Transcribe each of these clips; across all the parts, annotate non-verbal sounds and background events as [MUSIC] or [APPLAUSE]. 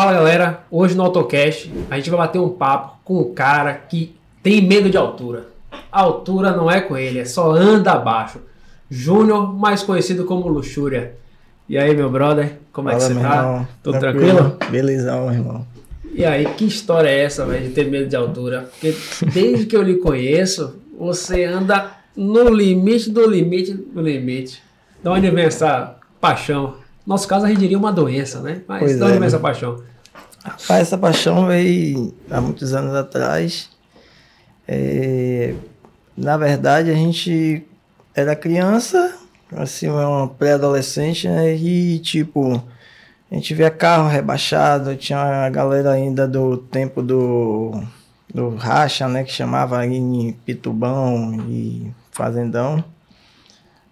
Fala galera, hoje no AutoCast a gente vai bater um papo com um cara que tem medo de altura. A altura não é com ele, é só anda abaixo. Júnior, mais conhecido como Luxúria. E aí, meu brother, como é que Fala, você meu tá? irmão. Tudo tranquilo? Belezão, irmão. E aí, que história é essa, velho, de ter medo de altura? Porque desde que eu lhe conheço, você anda no limite do limite do limite. De onde vem essa paixão? No nosso caso, a gente diria uma doença, né? Mas Pois de onde é, vem essa meu. paixão? Rapaz, essa paixão veio há muitos anos atrás. É, na verdade, a gente era criança, assim, uma pré-adolescente, né? E, tipo, a gente via carro rebaixado, tinha a galera ainda do tempo do, do racha, né? Que chamava em Pitubão e Fazendão.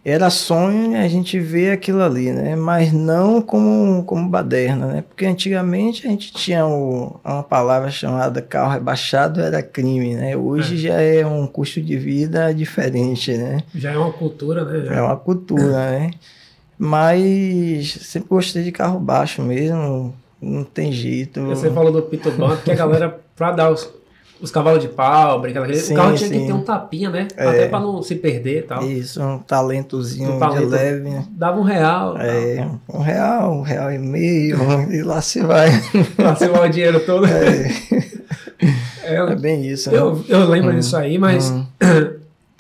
Era sonho a gente ver aquilo ali, né? Mas não como, como baderna, né? Porque antigamente a gente tinha o- uma palavra chamada carro rebaixado, era crime, né? Hoje É. já é um custo de vida diferente, né? Já é uma cultura, né? Já. É uma cultura, né? Mas sempre gostei de carro baixo mesmo, não tem jeito. Você falou do Pitubão, porque a galera, pra dar os, os cavalos de pau, brincar daquele, Sim, o carro tinha que sim. ter um tapinha, né? É. Até pra não se perder e tal. Isso, um talentozinho Um talento. de leve. Dava um real. É, um real, um real e meio, e lá se vai. [LAUGHS] Pra ser o dinheiro todo. É, [LAUGHS] É, é bem isso. né? eu, eu lembro disso aí, mas Hum. [CLEARS THROAT]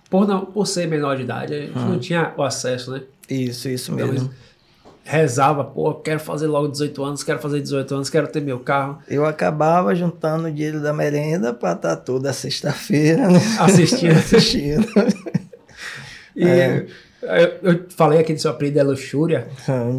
por, não, por ser menor de idade, a gente Hum. não tinha o acesso, né? Isso, isso Então, mesmo. Rezava, pô, quero fazer logo 18 anos, quero fazer 18 anos, quero ter meu carro. Eu acabava juntando o dinheiro da merenda para estar toda sexta-feira né? Assistindo. [LAUGHS] assistindo. E É. eu, eu falei aqui do seu apelido é luxúria.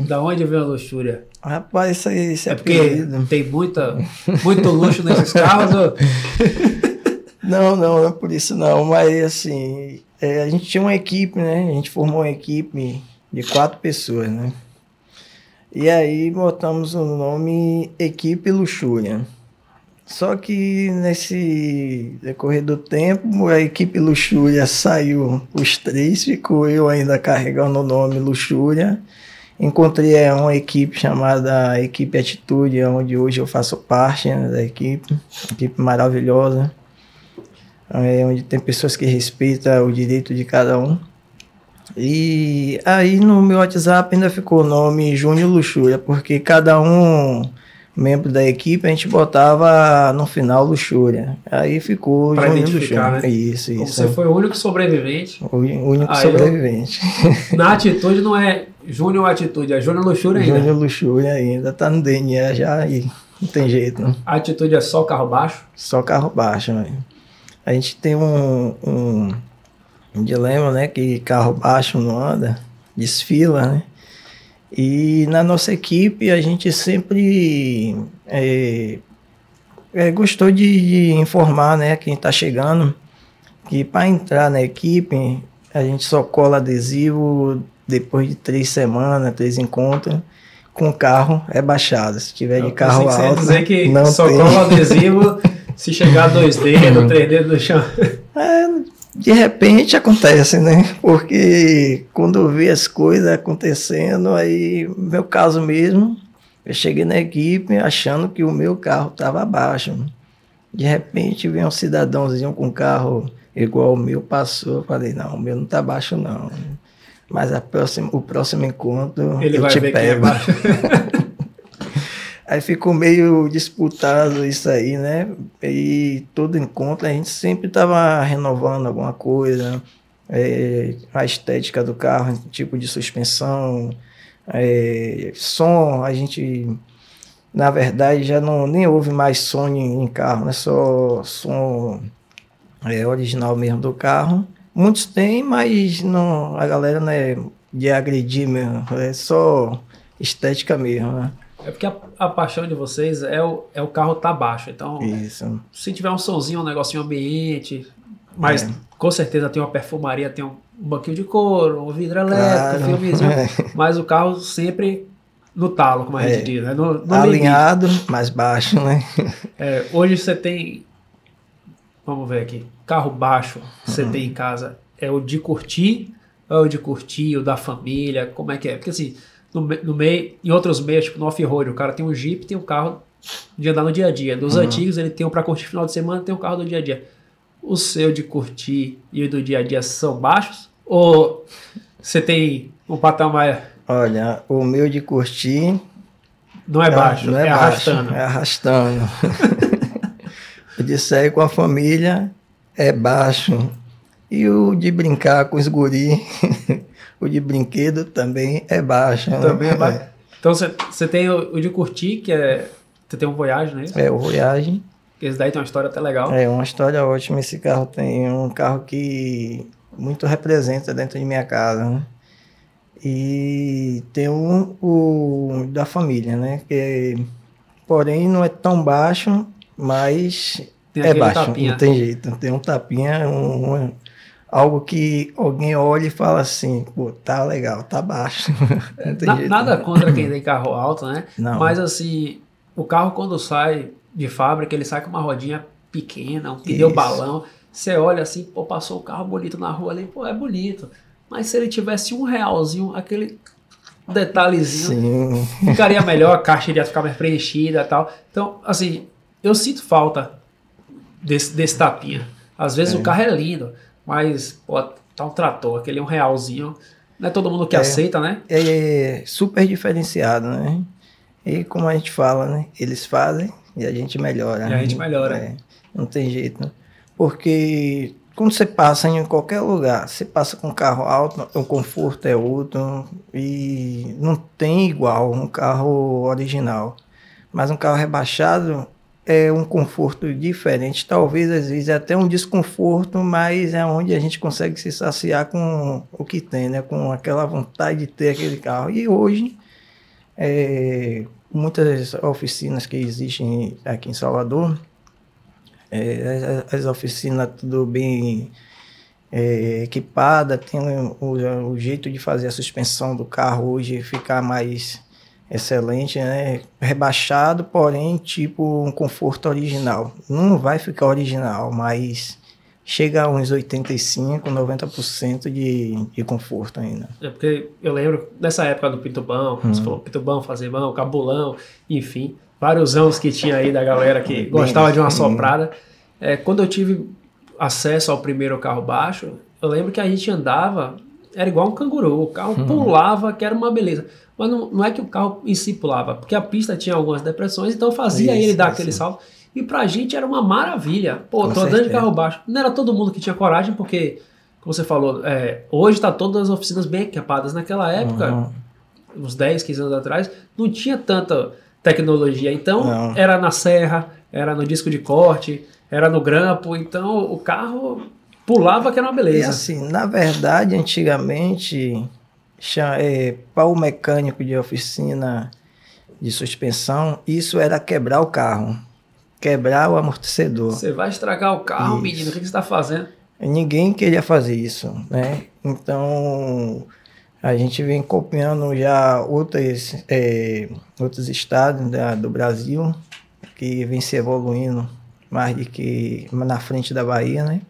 Da onde veio a luxúria? Rapaz, isso aí, isso é É porque apelido. tem muita, muito luxo nesses carros. ou- [LAUGHS] Não, não, não é por isso não, mas assim, é, a gente tinha uma equipe, né? A gente formou uma equipe de quatro pessoas, né? E aí botamos o nome Equipe Luxúria. Só que nesse decorrer do tempo, a equipe Luxúria saiu os três, ficou eu ainda carregando o nome Luxúria. Encontrei uma equipe chamada Equipe Atitude, onde hoje eu faço parte né, da equipe, equipe maravilhosa é, onde tem pessoas que respeitam o direito de cada um. E aí no meu WhatsApp ainda ficou o nome Júnior Luxúria, porque cada um membro da equipe a gente botava no final Luxúria. Aí ficou Pra Júnior Luxúria. né? Isso, isso. Você foi o único sobrevivente. O único Aí eu- sobrevivente. [LAUGHS] Na atitude não é Júnior Atitude, é Júnior Luxúria ainda. Júnior Luxúria ainda tá no DNA já e não tem jeito, não. A atitude é só carro baixo. Só carro baixo, né? A gente tem um, um, um dilema, né? Que carro baixo não anda, desfila, né? E na nossa equipe a gente sempre é, é, gostou de, de informar, né? Quem está chegando, que para entrar na equipe a gente só cola adesivo depois de três semanas, três encontros, com carro rebaixado. Se tiver de carro alto, dizer que não só tem. cola adesivo [LAUGHS] se chegar dois dedos, três dedos no chão. É, de repente acontece, né? Porque quando eu vi as coisas acontecendo, aí, no meu caso mesmo, eu cheguei na equipe achando que o meu carro estava abaixo. De repente vem um cidadãozinho com um carro igual o meu passou, eu falei, não, o meu não tá baixo não. Mas próxima, o próximo encontro Ele eu vai te é pego. baixo. [LAUGHS] Aí ficou meio disputado isso aí, né? E todo encontro a gente sempre estava renovando alguma coisa, é, a estética do carro, tipo de suspensão, é, som, a gente, na verdade, já não nem houve mais som em, em carro, né? Só som é, original mesmo do carro. Muitos têm, mas não, a galera não é de agredir mesmo, é só estética mesmo, né? É porque a, a paixão de vocês é o, é o carro tá baixo. Então, Isso. se tiver um sonzinho, um negocinho ambiente, mas É. com certeza tem uma perfumaria, tem um, um banquinho de couro, um vidro elétrico, Claro. um filmezinho. [LAUGHS] É. Mas o carro sempre no talo, como a gente É. diz, né? No, no limite. Alinhado, mais baixo, né? É, hoje você tem. Vamos ver aqui. Carro baixo você Uhum. tem em casa. É o de curtir é o de curtir, o da família? Como é que é? Porque assim, no, no meio, em outros meios, tipo no off-road, o cara tem um Jeep, tem um carro de andar no dia a dia. Dos Uhum. antigos, ele tem um para curtir final de semana, tem um carro do dia a dia. O seu de curtir e o do dia a dia são baixos? Ou você tem um patamar Olha, o meu de curtir não é baixo, não é, é, baixo, arrastando? é arrastando. o de sair com a família é baixo. E o de brincar com os guri, o de brinquedo também é baixo. né? Também é baixo. Então você você tem o, o de curtir, que é. Você tem um Voyage, não é isso? É, o Voyage Esse daí tem uma história até legal. é uma história ótima. Esse carro tem um carro que muito representa dentro de minha casa. né? E tem um, o da família, né? Que, porém, não é tão baixo, mas Tem é baixo. tapinha. Não tem jeito. Tem um tapinha, um- algo que alguém olha e fala assim: pô, tá legal, tá baixo. [LAUGHS] Na- jeito. nada contra quem [LAUGHS] tem carro alto, né? Não. Mas assim, o carro quando sai de fábrica, ele sai com uma rodinha pequena, um pneu balão. Você olha assim, pô, passou um carro bonito na rua ali, pô, é bonito. Mas se ele tivesse um realzinho, aquele detalhezinho, Sim. [LAUGHS] ficaria melhor, a caixa iria ficar mais preenchida e tal. Então, assim, eu sinto falta desse, desse tapinha. Às vezes É. o carro é lindo, mas, pô, tá um trator, aquele um realzinho. Não é todo mundo que É. aceita, né? é super diferenciado, né? E como a gente fala, né? Eles fazem e a gente melhora. E a gente melhora. É, não tem jeito, né? Porque quando você passa em qualquer lugar, você passa com um carro alto, o conforto é outro e não tem igual um carro original. Mas um carro rebaixado é um conforto diferente, talvez às vezes até um desconforto, mas é onde a gente consegue se saciar com o que tem, né? Com aquela vontade de ter aquele carro. E hoje, é, muitas oficinas que existem aqui em Salvador, é, as, as oficinas tudo bem é, equipada, tem o- o jeito de fazer a suspensão do carro hoje ficar mais excelente, né? Rebaixado, porém, tipo um conforto original. Não vai ficar original, mas chega a uns 85, 90% de, de conforto ainda. É porque eu lembro dessa época do Pitubão, Hum. você falou Pitubão, Fazemão, Cabulão, enfim, vários anos que tinha aí da galera que gostava de uma soprada. É, quando eu tive acesso ao primeiro carro baixo, eu lembro que a gente andava, era igual um canguru, o carro Hum. pulava, que era uma beleza. Mas não, não é que o carro em si pulava, porque a pista tinha algumas depressões, então fazia Isso, ele dar isso. aquele salto. E pra gente era uma maravilha. Pô, Com tô andando de carro baixo. Não era todo mundo que tinha coragem, porque, como você falou, é, hoje tá todas as oficinas bem equipadas. Naquela época, Uhum. uns 10, 15 anos atrás, não tinha tanta tecnologia. Então, Não. era na serra, era no disco de corte, era no grampo. Então, o carro pulava que era uma E beleza. assim, na verdade, antigamente, para o mecânico de oficina de suspensão, isso era quebrar o carro, quebrar o amortecedor. Você vai estragar o carro, Isso. menino, o que que você está fazendo? Ninguém queria fazer isso, né? Então, a gente vem copiando já outras, é, outros estados da- do Brasil que vem se evoluindo mais do que na frente da Bahia, né?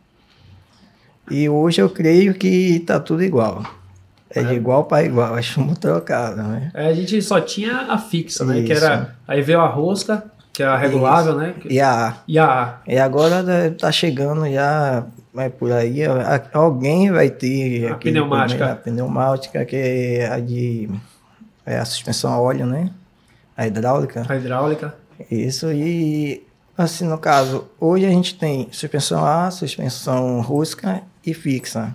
E hoje eu creio que está tudo igual. É de É. igual para igual, é chumbo trocado, né? É, a gente só tinha a fixa, né? Que Isso. era. Aí veio a rosca, que é a regulável, né? que- E a E a E agora né, tá chegando já, vai por aí, a- alguém vai ter A pneumática. primeiro- a pneumática, que é a de é a suspensão a óleo, né? A hidráulica. a hidráulica. Isso, e assim, no caso, hoje a gente tem suspensão A, suspensão rosca e fixa.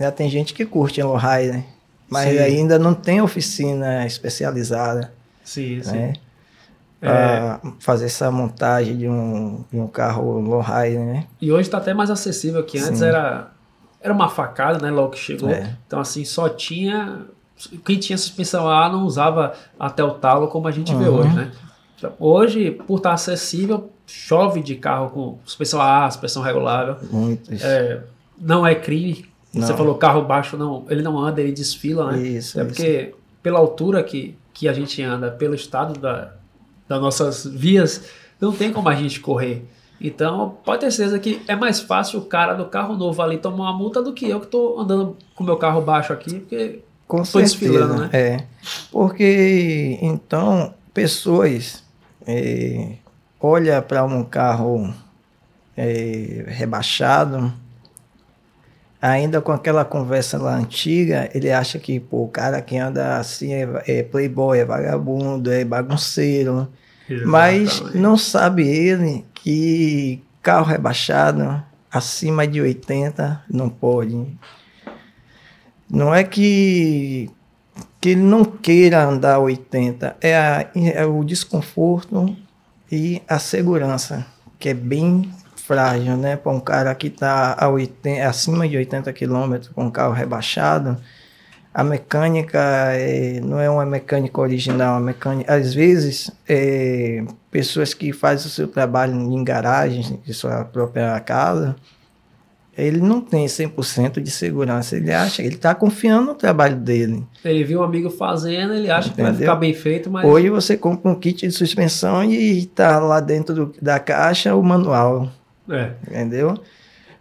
Já tem gente que curte Elohai, né? Mas Sim. ainda não tem oficina especializada, Sim, sim. né? É, Pra fazer essa montagem de um, de um carro Elohai, né? e hoje está até mais acessível que antes Sim. era era uma facada, né? Logo que chegou. É. Então assim só tinha quem tinha suspensão A não usava até o talo como a gente vê Uhum. hoje, né? Então, Hoje, por estar acessível, chove de carro com suspensão A, suspensão regulável. Muitos. É, não é crime. Você Não. falou carro baixo, não, ele não anda, ele desfila, né? Isso, É isso. porque pela altura que, que a gente anda, pelo estado da, das nossas vias, não tem como a gente correr. Então, pode ter certeza que é mais fácil o cara do carro novo ali tomar uma multa do que eu que estou andando com o meu carro baixo aqui, porque Com Foi certeza, desfilando, né? É. Porque, então, pessoas é, olha para um carro é, rebaixado, ainda com aquela conversa lá antiga, ele acha que pô, o cara que anda assim é, é playboy, é vagabundo, é bagunceiro. Exatamente. Mas não sabe ele que carro rebaixado acima de 80 não pode. Não é que, que ele não queira andar 80, é, a, é o desconforto e a segurança, que é bem frágil, né? Para um cara que está acima de 80 km com um carro rebaixado, a mecânica é, não é uma mecânica original, a mecânica, às vezes, é, pessoas que fazem o seu trabalho em garagens de sua própria casa, ele não tem 100% de segurança. Ele acha, ele está confiando no trabalho dele. Ele viu um amigo fazendo, ele acha Entendeu? que vai ficar bem feito, mas. Hoje você compra um kit de suspensão e está lá dentro do, da caixa o manual. É. Entendeu?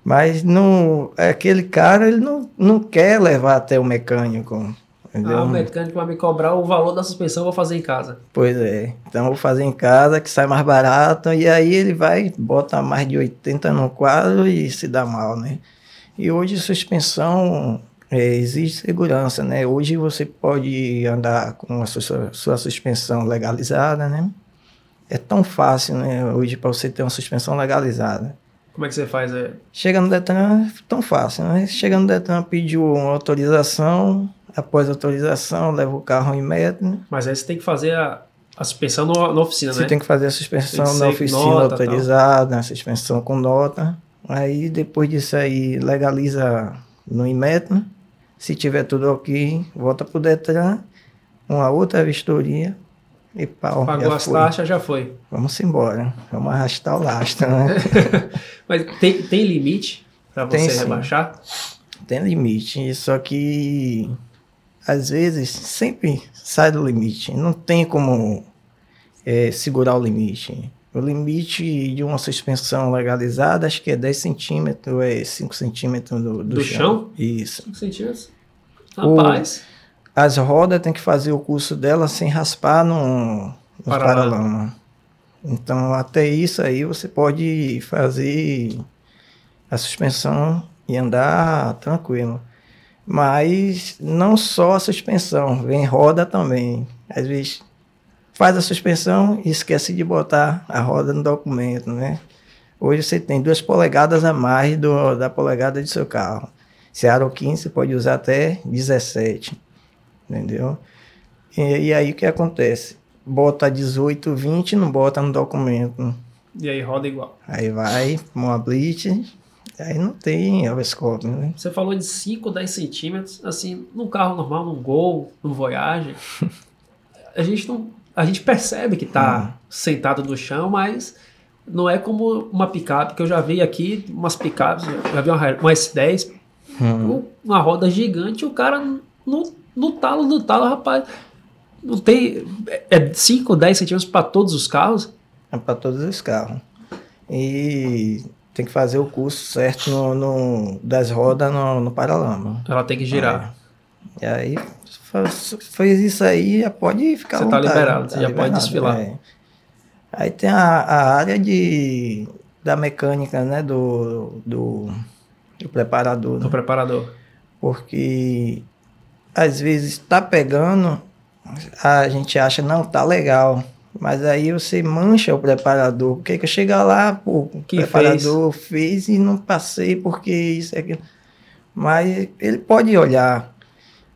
Mas não, aquele cara ele não, não quer levar até o mecânico. Entendeu? Ah, o mecânico vai me cobrar o valor da suspensão, vou fazer em casa. Pois é. Então vou fazer em casa, que sai mais barato, e aí ele vai, bota mais de 80 no quadro e se dá mal, né? E hoje suspensão é, existe segurança, né? Hoje você pode andar com a sua, sua suspensão legalizada, né? É tão fácil, né, hoje, para você ter uma suspensão legalizada. Como é que você faz? É? Chega no Detran, é tão fácil, né? Chega no Detran, pediu uma autorização, após a autorização, leva o carro em método. Mas aí você tem que fazer a, a suspensão no, na oficina, você né? Você tem que fazer a suspensão na oficina nota, autorizada, a suspensão com nota. Aí, depois disso aí, legaliza no Inmetro. Se tiver tudo ok, volta para o Detran, uma outra vistoria, e pau, Pagou as taxas, já foi. Vamos embora. Vamos arrastar o lastro, né? [LAUGHS] Mas tem, tem limite para você tem, rebaixar? Tem limite, só que às vezes sempre sai do limite. Não tem como é, segurar o limite. O limite de uma suspensão legalizada acho que é 10 centímetros, é 5 centímetros do, do, do chão. chão. Isso. 5 centímetros? Rapaz. O, as rodas tem que fazer o curso dela sem raspar no, no paralama. Então, até isso aí você pode fazer a suspensão e andar tranquilo. Mas não só a suspensão, vem roda também. Às vezes faz a suspensão e esquece de botar a roda no documento, né? Hoje você tem duas polegadas a mais do, da polegada de seu carro. Se é aro 15, você pode usar até 17 entendeu? E, e, aí o que acontece? Bota 18, 20, não bota no documento. E aí roda igual. Aí vai, uma blitz, aí não tem Elvescope, né? Você falou de 5, 10 centímetros, assim, num carro normal, num Gol, num Voyage, [LAUGHS] a gente não, a gente percebe que tá hum. sentado no chão, mas não é como uma picape, que eu já vi aqui, umas picapes, já vi uma, uma S10, hum. uma roda gigante, o cara não no talo, rapaz. Não tem. É 5 ou 10 centímetros para todos os carros? É para todos os carros. E tem que fazer o curso certo no, no das rodas no, no paralama. Ela tem que girar. É. E aí, fez isso aí, já pode ficar Você está liberado, tá você já pode desfilar. É. Aí tem a, a área de, da mecânica, né? Do, do, do preparador. Do né? preparador. Porque às vezes está pegando, a gente acha, não, tá legal. Mas aí você mancha o preparador. Porque que chega lá, pô, o que preparador fez? fez e não passei porque isso é aquilo. Mas ele pode olhar.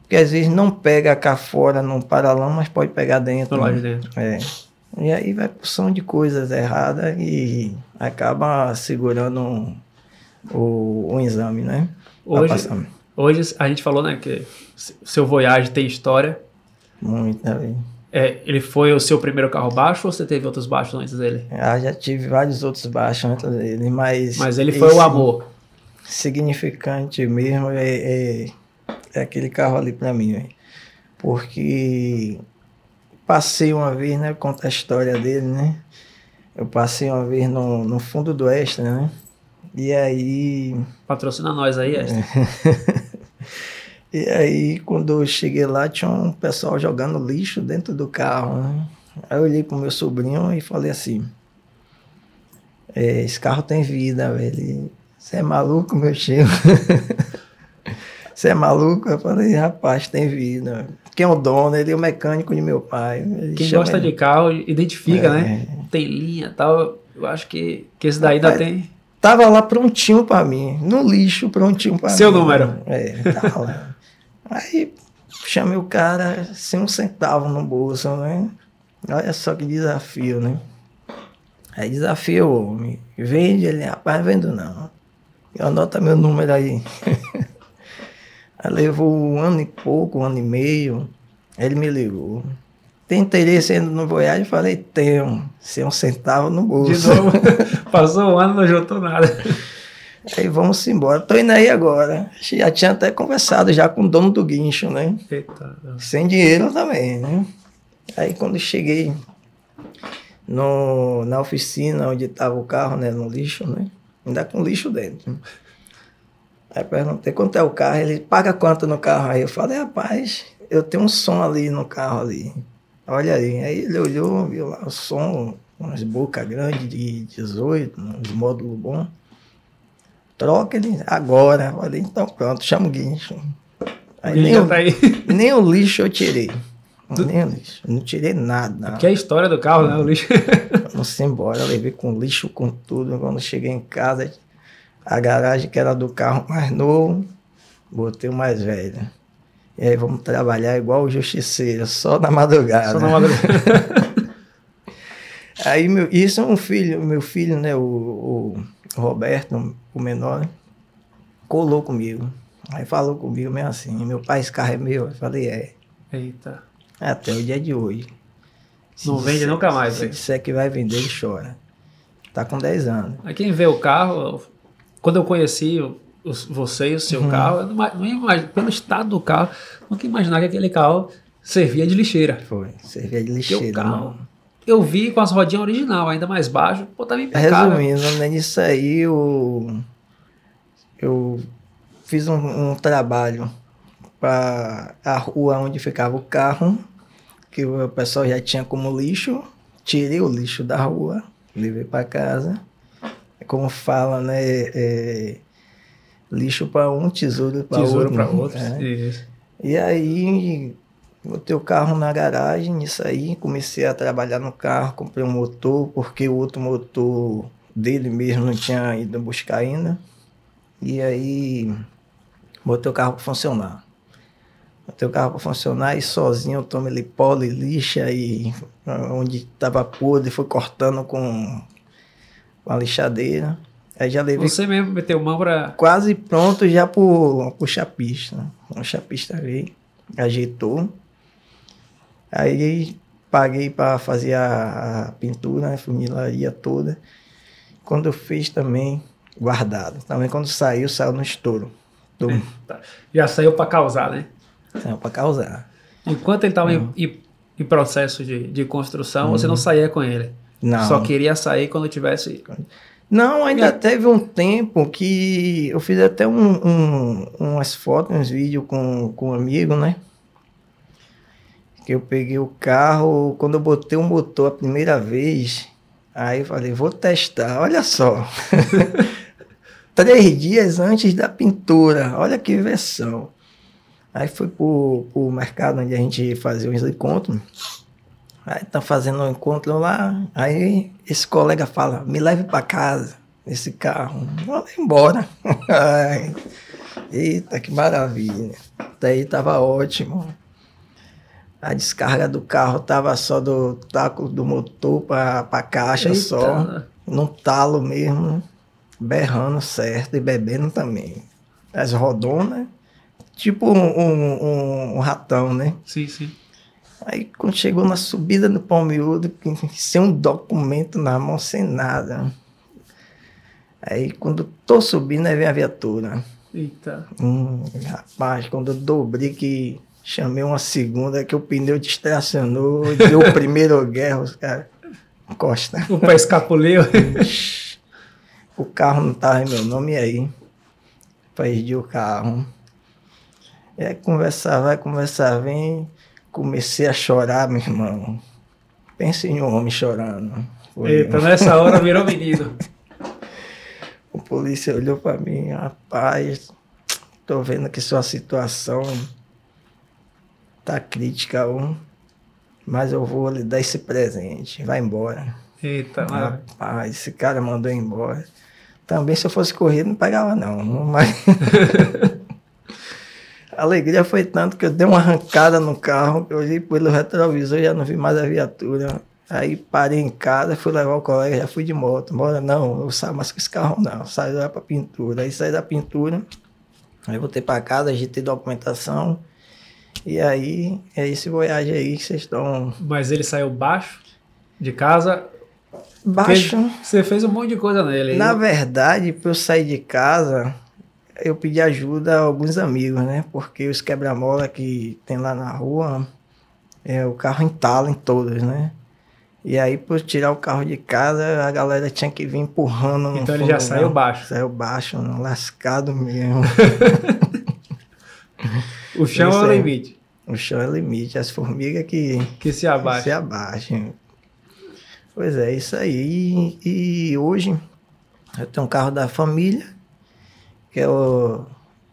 Porque às vezes não pega cá fora no paralão, mas pode pegar dentro. Lá de dentro. É. E aí vai porção de coisas erradas e acaba segurando o, o exame, né? Hoje, Hoje a gente falou, né, que seu Voyage tem história. Muito, né? É, ele foi o seu primeiro carro baixo ou você teve outros baixos antes dele? Ah, já tive vários outros baixos antes dele, mas... Mas ele foi o amor. Significante mesmo é, é, é aquele carro ali para mim, véio. porque passei uma vez, né, conta a história dele, né? Eu passei uma vez no, no fundo do Extra, né? E aí. Patrocina nós aí, Esther. [LAUGHS] e aí, quando eu cheguei lá, tinha um pessoal jogando lixo dentro do carro, né? Aí eu olhei pro meu sobrinho e falei assim: é, esse carro tem vida, velho. Você é maluco, meu tio? [LAUGHS] Você é maluco? Eu falei, rapaz, tem vida. Quem é o dono? Ele é o mecânico de meu pai. Quem gosta ele- de carro identifica, É. né? Tem linha e tal. Eu acho que, que esse daí ainda tem. Tava lá prontinho pra mim, no lixo, prontinho pra Seu mim. número. É, tava lá. Aí chamei o cara sem um centavo no bolso, né? Olha só que desafio, né? Aí desafio o homem. Vende ele, rapaz, vendo não. Anota meu número aí. [LAUGHS] aí levou um ano e pouco, um ano e meio. Ele me ligou. Tem interesse ainda no Voyage? Eu falei, tenho. Sem um centavo no bolso. De novo, [LAUGHS] passou um ano, não juntou nada. Aí vamos embora. Tô indo aí agora. Já tinha até conversado já com o dono do guincho, né? Eita, Sem dinheiro também, né? Aí quando cheguei no, na oficina onde estava o carro, né? No lixo, né? Ainda com lixo dentro. Aí perguntei quanto é o carro, ele paga quanto no carro? Aí eu falei, rapaz, eu tenho um som ali no carro ali. Olha aí. Aí ele olhou, viu lá o som, umas bocas grandes de 18, uns módulos bons. Troca ele agora. Falei, então pronto, chama o guincho. Aí nem, o- tá aí. [LAUGHS] nem o lixo eu tirei. Nem o lixo. Não tirei nada. Que é a história do carro, né? O lixo. [LAUGHS] Vamos embora. Eu levei com lixo, com tudo. Quando cheguei em casa, a garagem que era do carro mais novo, botei o mais velho. E aí vamos trabalhar igual o justiceiro, só na madrugada. Só na madrugada. [LAUGHS] Aí meu, isso é um filho, meu filho, né, o, o Roberto, o menor, colou comigo. Aí falou comigo mesmo assim, meu pai, esse carro é meu. Eu falei, é. Eita. Até o dia de hoje. Se Não vende disser- nunca mais, Se disser que vai vender, ele chora. Tá com 10 anos. Aí quem vê o carro, quando eu conheci você e o Uhum. seu carro, eu não, não imagino, pelo estado do carro, nunca imaginar que aquele carro servia de lixeira. Foi. Servia de Porque o lixeira, carro, não. Eu vi com as rodinhas original, ainda mais baixo, pô, tava impecável. Resumindo, né, nisso aí eu, eu fiz um, um trabalho para a rua onde ficava o carro, que o pessoal já tinha como lixo. Tirei o lixo da rua, levei para casa. Como fala, né? é, lixo para um, tesouro para Tesouro outro. para outros. É. Isso. E aí, botei o carro na garagem, isso aí, comecei a trabalhar no carro, comprei um motor, porque o outro motor dele mesmo não tinha ido buscar ainda. E aí, botei o carro para funcionar. Botei o carro para funcionar e sozinho eu tomo ele pole, lixa e ah, onde estava podre, foi cortando com, com a lixadeira. Aí já levei Você mesmo meteu mão pra. quase pronto já pro, pro chapista. O chapista veio, ajeitou. Aí paguei para fazer a, a pintura, a funilaria toda. Quando eu fiz também, guardado. Também quando saiu, saiu no estouro. Tá. Já saiu pra causar, né? saiu para causar. Enquanto ele estava Uhum. em, em- processo de, de construção, você não saía com ele. Não. Só queria sair quando tivesse. Não, ainda É. teve um tempo que eu fiz até um, um- umas fotos, uns vídeos com, com um amigo, né? Que eu peguei o carro, quando eu botei o motor a primeira vez, aí eu falei, vou testar, olha só. [LAUGHS] Três dias antes da pintura, olha que versão. Aí fui pro, pro mercado onde a gente fazia os encontros. Aí tá fazendo um encontro lá, aí esse colega fala, me leve para casa, esse carro. Vou embora. [LAUGHS] Eita, que maravilha. Daí tava ótimo. A descarga do carro tava só do taco do motor para a caixa Eita. só, num talo mesmo, berrando certo e bebendo também. As rodonas, tipo um, um- um- ratão, né? Sim, sim. Aí quando chegou na subida do Palmiúdo, sem um documento na mão, sem nada. Aí quando tô subindo, aí vem a viatura. Eita. Hum, rapaz, quando eu dobrei que chamei uma segunda, que o pneu distracionou, deu o primeiro [LAUGHS] guerra, os caras. Costa. O pé escapuliu. [LAUGHS] O carro não tava em meu nome e aí. Perdi o carro. E aí conversar, vai conversar, vem. Comecei a chorar, meu irmão. Pense em um homem chorando. Foi Eita, nessa hora virou [LAUGHS] menino. O polícia olhou para mim, rapaz, tô vendo que sua situação tá crítica, ó, mas eu vou lhe dar esse presente. Vai embora. Eita. Rapaz, esse cara mandou embora. Também se eu fosse correr, não pegava não. Mas [LAUGHS] a alegria foi tanto que eu dei uma arrancada no carro, eu olhei pelo retrovisor e já não vi mais a viatura. Aí parei em casa, fui levar o colega, já fui de moto. Bora, não, eu saio mais com esse carro não. Saio lá pra pintura. Aí saí da pintura, aí voltei pra casa, ajeitei documentação. E aí, é esse Voyage aí que vocês estão... Mas ele saiu baixo de casa. Baixo. Fez- você fez um monte de coisa nele. Na verdade, para eu sair de casa, eu pedi ajuda a alguns amigos, né? Porque os quebra-mola que tem lá na rua, é, o carro entala em todos, né? E aí, por tirar o carro de casa, a galera tinha que vir empurrando. no Então ele já saiu baixo. Saiu baixo, não, lascado mesmo. [LAUGHS] [LAUGHS] O chão é o limite. o chão é limite, as formigas que, Que se que abaixa. se abaixam. Pois é, isso aí. E, e hoje eu tenho um carro da família, que é o.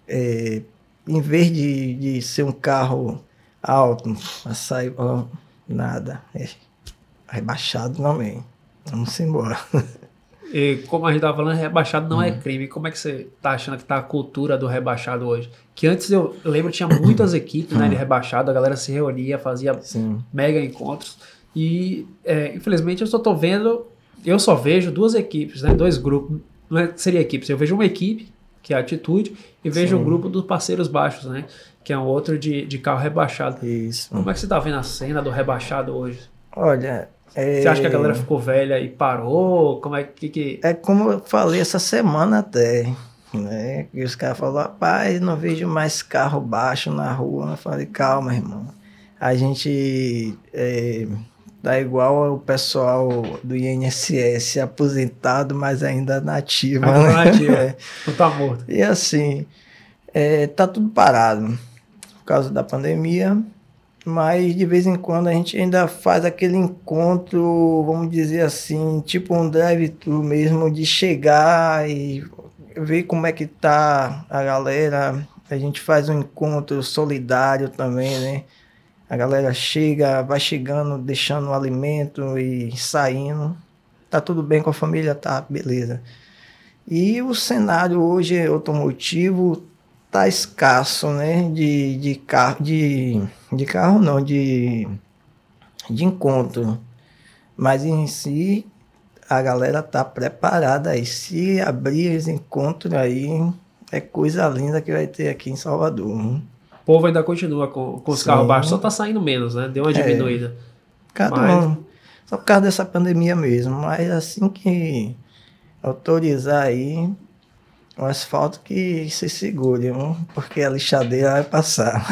é, em vez de, de ser um carro alto, a sair ó, nada. É rebaixado também. Vamos embora. [LAUGHS] E como a gente tava falando, rebaixado não Hum. é crime. Como é que você tá achando que tá a cultura do rebaixado hoje? Que antes eu lembro tinha muitas equipes né, de rebaixado, a galera se reunia, fazia Sim. mega encontros. E é, infelizmente eu só tô vendo, eu só vejo duas equipes, né? Dois grupos. Não é, seria equipes, eu vejo uma equipe, que é a atitude, e vejo o grupo dos parceiros baixos, né? Que é um outro de, de carro rebaixado. Isso. Como é que você tá vendo a cena do rebaixado hoje? Olha. É, Você acha que a galera ficou velha e parou? Como é que. que... É como eu falei essa semana até, né? Que os caras falaram, rapaz, não vejo mais carro baixo na rua. Eu falei, calma, irmão. A gente é, tá igual ao pessoal do INSS, aposentado, mas ainda nativa. Ainda né? nativa. [LAUGHS] É. Não tá morto. E assim, é, tá tudo parado por causa da pandemia, mas de vez em quando a gente ainda faz aquele encontro, vamos dizer assim, tipo um drive-thru mesmo, de chegar e ver como é que tá a galera. A gente faz um encontro solidário também, né? A galera chega, vai chegando, deixando o alimento e saindo. Tá tudo bem com a família? Tá, beleza. E o cenário hoje automotivo tá escasso, né? De, de carro, de, de carro não, de, de encontro. Mas em si a galera tá preparada aí. Se abrir esse encontro aí, é coisa linda que vai ter aqui em Salvador. hein? O povo ainda continua com, com os Sim. carros baixos, só tá saindo menos, né? Deu uma É. diminuída. Cada Mas- um. Só por causa dessa pandemia mesmo. Mas assim que autorizar aí, o asfalto que se segure, viu? porque a lixadeira vai passar.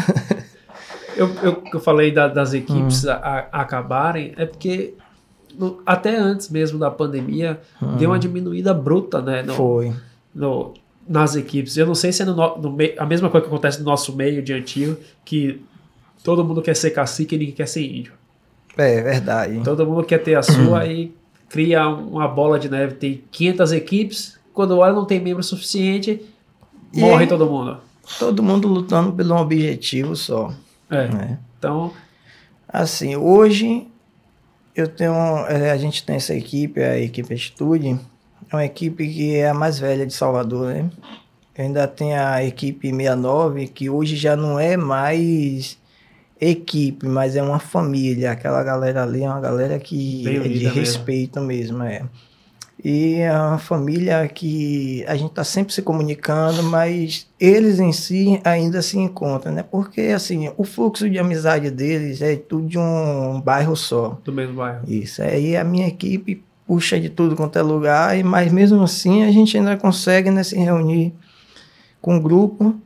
Eu, eu, eu falei da- das equipes Hum. a- a- acabarem, é porque no- até antes mesmo da pandemia, deu uma diminuída bruta, né? no- Hum. Foi. no- nas equipes. Eu não sei se é no, no- no mei- a mesma coisa que acontece no nosso meio de antigo, que todo mundo quer ser cacique e ninguém quer ser índio. É verdade. Todo mundo quer ter a sua [CLEARS THROAT] e cria uma bola de neve. Tem 500 equipes, quando olha não tem membro suficiente, E morre todo mundo. Todo mundo lutando pelo um objetivo só. É. Né? Então, Assim, hoje eu tenho. é, A gente tem essa equipe, a equipe Atitude, é uma equipe que é a mais velha de Salvador, né? Ainda tenho a equipe 69, que hoje já não é mais equipe, mas é uma família. Aquela galera ali é uma galera que é de mesmo. respeito mesmo, é. E é uma família que a gente está sempre se comunicando, mas eles em si ainda se encontram, né? Porque, assim, o fluxo de amizade deles é tudo de um bairro só. do mesmo bairro. Isso. Aí a minha equipe puxa de tudo quanto é lugar, mas mesmo assim a gente ainda consegue né, se reunir com o grupo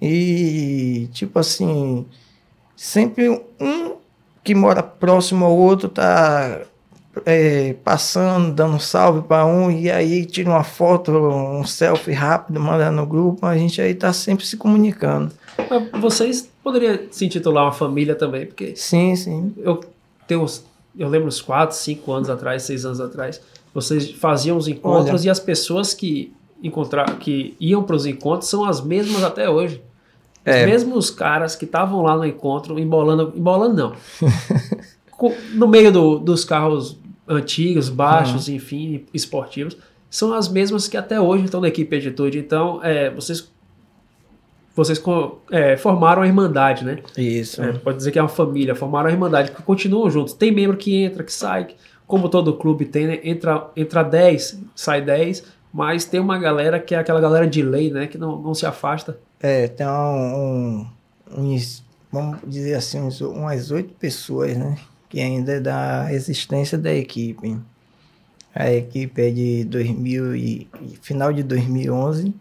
e, tipo assim, sempre um que mora próximo ao outro tá é, passando, dando um salve para um, e aí tira uma foto, um selfie rápido, manda no grupo, a gente aí tá sempre se comunicando. Mas vocês poderiam se intitular uma família também, porque Sim, sim. eu tenho eu lembro uns 4, 5 anos atrás, 6 anos atrás, vocês faziam os encontros Olha. e as pessoas que encontrar, que iam para os encontros são as mesmas até hoje. Os É. mesmos caras que estavam lá no encontro, embolando, embolando não. [LAUGHS] No meio do- dos carros antigos, baixos, enfim, esportivos, são as mesmas que até hoje estão na equipe Atitude. Então, é, vocês, vocês é, formaram a Irmandade, né? Isso. É, pode dizer que é uma família, formaram a Irmandade, que continuam juntos. Tem membro que entra, que sai, como todo clube tem, né? Entra, entra 10, sai 10, mas tem uma galera que é aquela galera de lei, né? Que não, não se afasta. É, tem um, um- uns, vamos dizer assim, uns, umas oito pessoas, né? Que ainda é da existência da equipe. A equipe é de 2000 e, e final de 2011.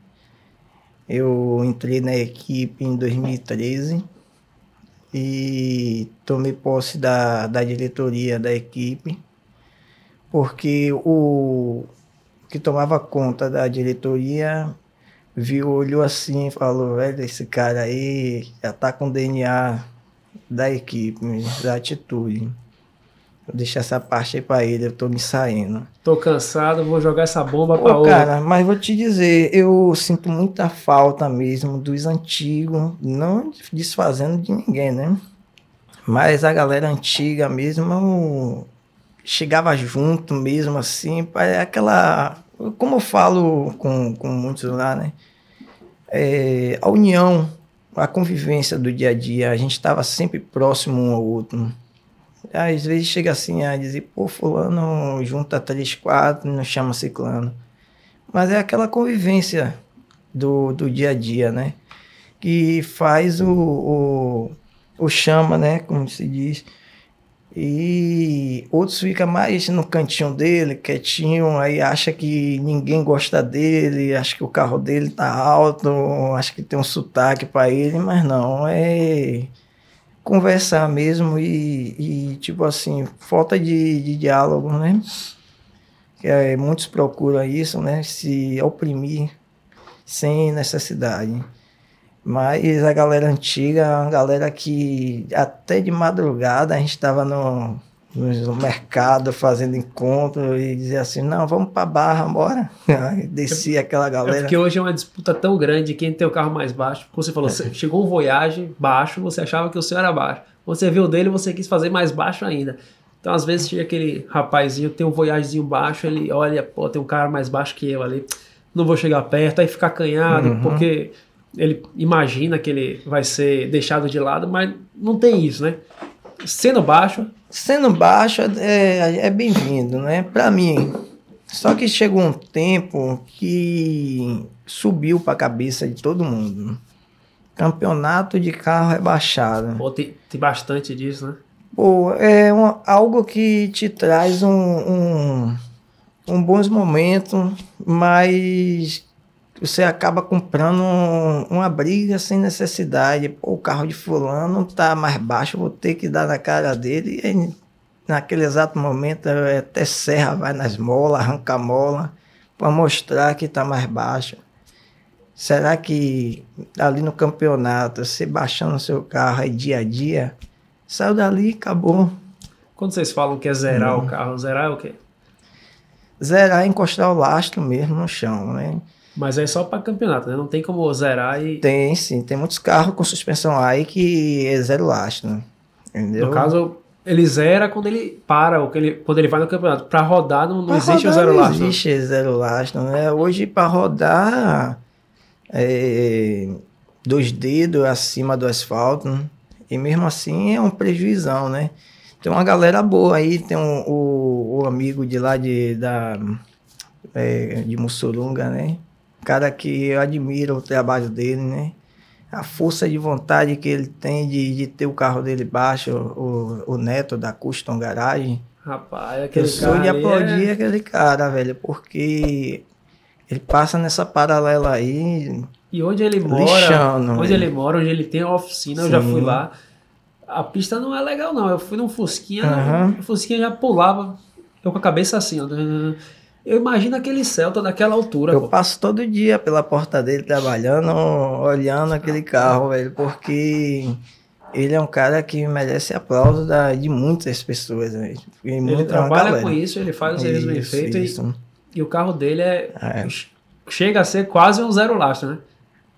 Eu entrei na equipe em 2013 e tomei posse da, da diretoria da equipe, porque o que tomava conta da diretoria viu, olhou assim e falou, velho, esse cara aí já tá com DNA da equipe, da atitude. Vou deixar essa parte aí pra ele, eu tô me saindo. Tô cansado, vou jogar essa bomba pra Pô, outra. cara, mas vou te dizer, eu sinto muita falta mesmo dos antigos, não desfazendo de ninguém, né? Mas a galera antiga mesmo chegava junto mesmo assim, é aquela. Como eu falo com, com muitos lá, né? É, a união, a convivência do dia a dia, a gente estava sempre próximo um ao outro. Às vezes chega assim a dizer, pô, fulano junta três, quatro, não chama ciclano. Mas é aquela convivência do, do dia a dia, né? Que faz o, o, o chama, né? Como se diz. E outros ficam mais no cantinho dele, quietinho, aí acha que ninguém gosta dele, acha que o carro dele tá alto, acha que tem um sotaque para ele, mas não, é conversar mesmo e, e, tipo assim, falta de, de diálogo, né? Que é, muitos procuram isso, né? Se oprimir sem necessidade. Mas a galera antiga, a galera que até de madrugada a gente estava no, no mercado fazendo encontro e dizia assim, não, vamos pra barra, bora. [LAUGHS] Aí descia aquela É galera. porque hoje é uma disputa tão grande quem tem o carro mais baixo. Como você falou, você chegou um Voyage baixo, você achava que o seu era baixo. Você viu o dele, você quis fazer mais baixo ainda. Então, às vezes, tinha aquele rapazinho que tem um Voyagezinho baixo, ele olha, pô, tem um cara mais baixo que eu ali, não vou chegar perto, aí fica acanhado, Uhum. porque ele imagina que ele vai ser deixado de lado, mas não tem isso, né? Sendo baixo, Sendo baixo é, é bem-vindo, né? Pra mim. Só que chegou um tempo que subiu pra cabeça de todo mundo. Campeonato de carro rebaixado. pô, tem, tem bastante disso, né? Pô, é algo que te traz um, um, um bons momentos, mas você acaba comprando um- uma briga sem necessidade. Pô, o carro de fulano tá mais baixo, vou ter que dar na cara dele. E aí, naquele exato momento, até serra, vai nas molas, arranca a mola, para mostrar que tá mais baixo. Será que ali no campeonato, você baixando o seu carro aí dia a dia, saiu dali e acabou. Quando vocês falam que é zerar Uhum. o carro, zerar é o quê? Zerar é encostar o lastro mesmo no chão, né? Mas é só para campeonato, né? Não tem como zerar e. Tem sim, tem muitos carros com suspensão aí que é zero lastro. Entendeu? No caso, ele zera quando ele para, ou ele, quando ele vai no campeonato. Para rodar, não, não existe o rodar zero não lastro. existe zero lastro, né? Hoje para rodar é, dois dedos acima do asfalto, né? e mesmo assim é um prejuizão, né? Tem uma galera boa aí, tem um, o, o amigo de lá de, da, é, de Mussurunga, né? Cara que eu admiro o trabalho dele, né? A força de vontade que ele tem de, de ter o carro dele baixo, o, o Neto da Custom Garage. Rapaz, Eu aquele sou cara de ali aplaudir é- aquele cara, velho, porque ele passa nessa paralela aí. E onde ele mora, Lixando, onde velho. ele mora, onde ele tem a oficina, eu já Sim. fui lá. A pista não é legal, não. Eu fui num Fusquinha, Aham. o Fusquinha já pulava, eu com a cabeça assim, ó. Eu imagino aquele Celta daquela altura, Eu pô. passo todo dia pela porta dele trabalhando, olhando aquele carro, velho, porque ele é um cara que merece aplauso da, de muitas pessoas. Né? Ele muita trabalha galera. com isso, ele faz o serviço bem Isso, feito e, e o carro dele é, É. chega a ser quase um zero lastro, né?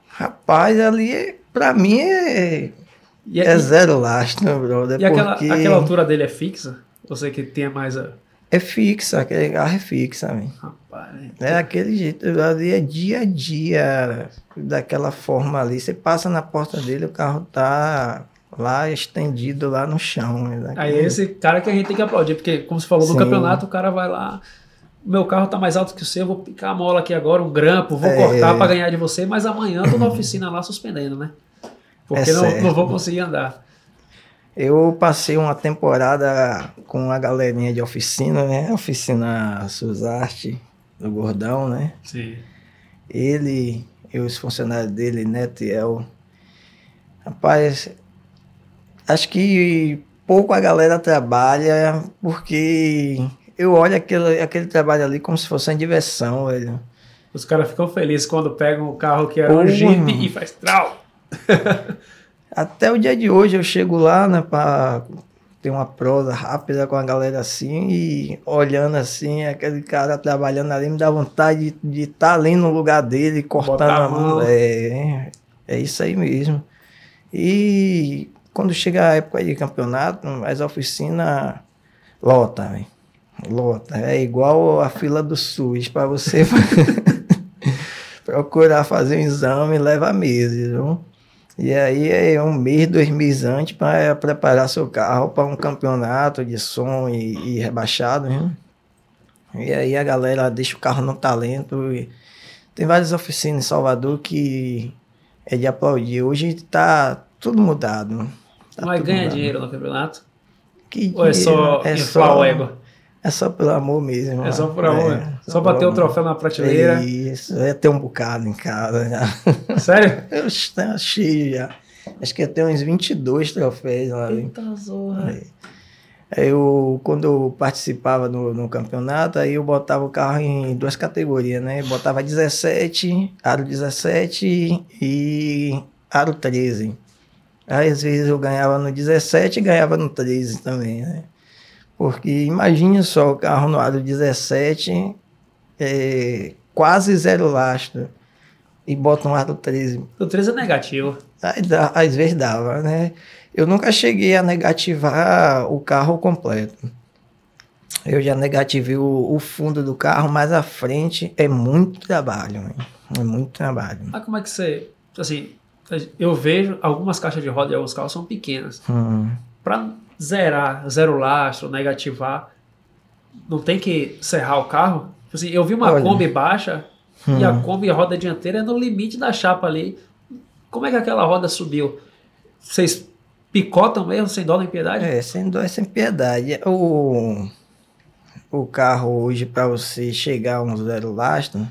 Rapaz, ali, pra mim, é, E, é e- zero lastro, brother. e aquela, porque aquela altura dele é fixa? Você que tem mais a. é fixa, aquele carro é fixa, velho. Rapaz? É aquele jeito, ali é dia a dia, daquela forma ali. Você passa na porta dele, o carro tá lá estendido lá no chão. né? Aí é esse cara que a gente tem que aplaudir, porque, como você falou, no Sim. campeonato o cara vai lá. Meu carro tá mais alto que o seu, eu vou picar a mola aqui agora, um grampo, vou É. cortar para ganhar de você, mas amanhã eu tô na oficina lá suspendendo, né? Porque É não, não vou conseguir andar. Eu passei uma temporada com a galerinha de oficina, né? Oficina Suzarte, do Gordão, né? Sim. Ele e os funcionários dele, Neto e El. Rapaz, acho que pouco a galera trabalha porque eu olho aquele, aquele trabalho ali como se fosse uma diversão, velho. Os caras ficam felizes quando pegam o carro que era um Porra. Jeep e faz trau. [LAUGHS] Até o dia de hoje eu chego lá, né, pra ter uma prosa rápida com a galera assim e olhando assim, aquele cara trabalhando ali, me dá vontade de estar ali no lugar dele, cortando Botar a mão. mão. É, é isso aí mesmo. E quando chega a época de campeonato, as oficinas lota, velho. Lota. É igual a fila do SUS, para você [LAUGHS] procurar fazer um exame, leva meses, viu? E aí é um mês, dois meses antes para preparar seu carro para um campeonato de som e, e rebaixado, né? E aí a galera deixa o carro no talento. E tem várias oficinas em Salvador que é de aplaudir. Hoje tá tudo mudado. Tá Mas ganha mudado. dinheiro no campeonato? Que Ou é só dinheiro, inflar o ego? É só pelo amor mesmo. É só por é, amor, né? Só pra ter o troféu na prateleira. Isso, é ter um bocado em casa já. [LAUGHS] Sério? Eu estou cheio já. Acho que eu tenho uns 22 troféus lá. Eita zorra. Aí Eu, quando eu participava no, no campeonato, aí eu botava o carro em duas categorias, né? Botava 17, aro 17 e aro 13. Aí às vezes eu ganhava no 17 e ganhava no 13 também, né? Porque imagine só o carro no aro 17, é, quase zero lastro, e bota um aro 13. O 3 é negativo. Aí dá- às vezes dava, né? Eu nunca cheguei a negativar o carro completo. Eu já negativei o, o fundo do carro, mas a frente é muito trabalho, né? é muito trabalho. Mas como é que você. Assim, eu vejo algumas caixas de roda de alguns carros são pequenas. Hum. Pra zerar, zero lastro, negativar, não tem que serrar o carro? Tipo Assim, eu vi uma Olha. Kombi baixa e a Kombi roda dianteira é no limite da chapa ali. Como é que aquela roda subiu? Vocês picotam mesmo, sem dó nem piedade? É, sem dó e sem piedade. O, o carro hoje, para você chegar a um zero lastro,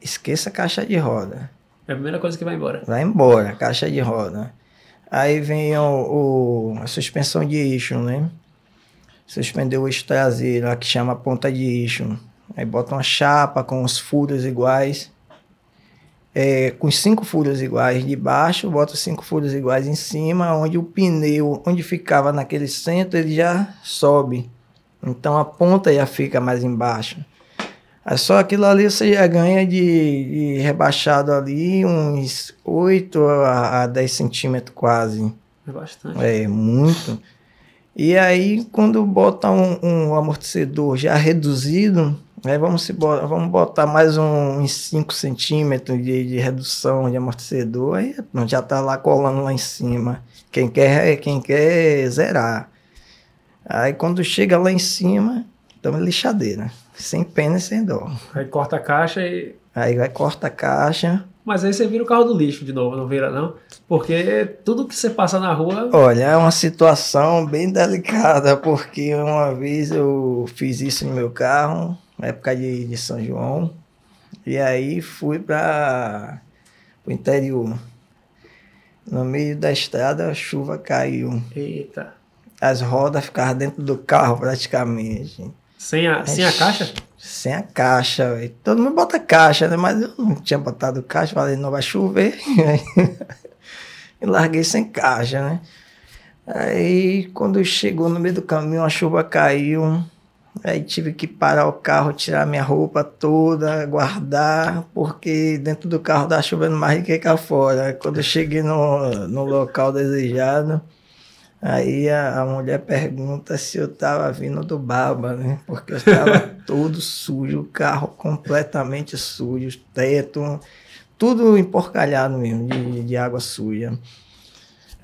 esqueça a caixa de roda. É a primeira coisa que vai embora. Vai embora, caixa de roda. Aí vem o, o- a suspensão de eixo, né? Suspender o eixo traseiro, que chama ponta de eixo. Aí bota uma chapa com os furos iguais. É, com cinco furos iguais de baixo, bota cinco furos iguais em cima, onde o pneu, onde ficava naquele centro, ele já sobe. Então a ponta já fica mais embaixo. Aí só aquilo ali você já ganha de, de rebaixado ali uns 8 a, a 10 centímetros quase. É bastante. É muito. E aí quando bota um, um amortecedor já reduzido, aí vamos, se bo- vamos botar mais uns 5 centímetros de, de redução de amortecedor, aí já tá lá colando lá em cima. Quem quer, quem quer zerar. Aí quando chega lá em cima, então é lixadeira. Sem pena e sem dó. Aí corta a caixa e. Aí vai, corta a caixa. Mas aí você vira o carro do lixo de novo, não vira não? Porque tudo que você passa na rua. Olha, é uma situação bem delicada, porque uma vez eu fiz isso no meu carro, na época de, de São João, e aí fui para o interior. No meio da estrada, a chuva caiu. Eita. As rodas ficavam dentro do carro praticamente. Sem a, sem a caixa? Sem a caixa, velho. Todo mundo bota caixa, né? Mas eu não tinha botado caixa, falei, não vai chover. [LAUGHS] e larguei sem caixa, né? Aí, quando chegou no meio do caminho, a chuva caiu. Aí tive que parar o carro, tirar minha roupa toda, guardar, porque dentro do carro tá chovendo mais do que cá fora. Quando eu cheguei no, no local desejado, aí a, a mulher pergunta se eu tava vindo do Baba, né? Porque eu estava [LAUGHS] todo sujo, o carro completamente sujo, teto, tudo emporcalhado mesmo, de, de água suja.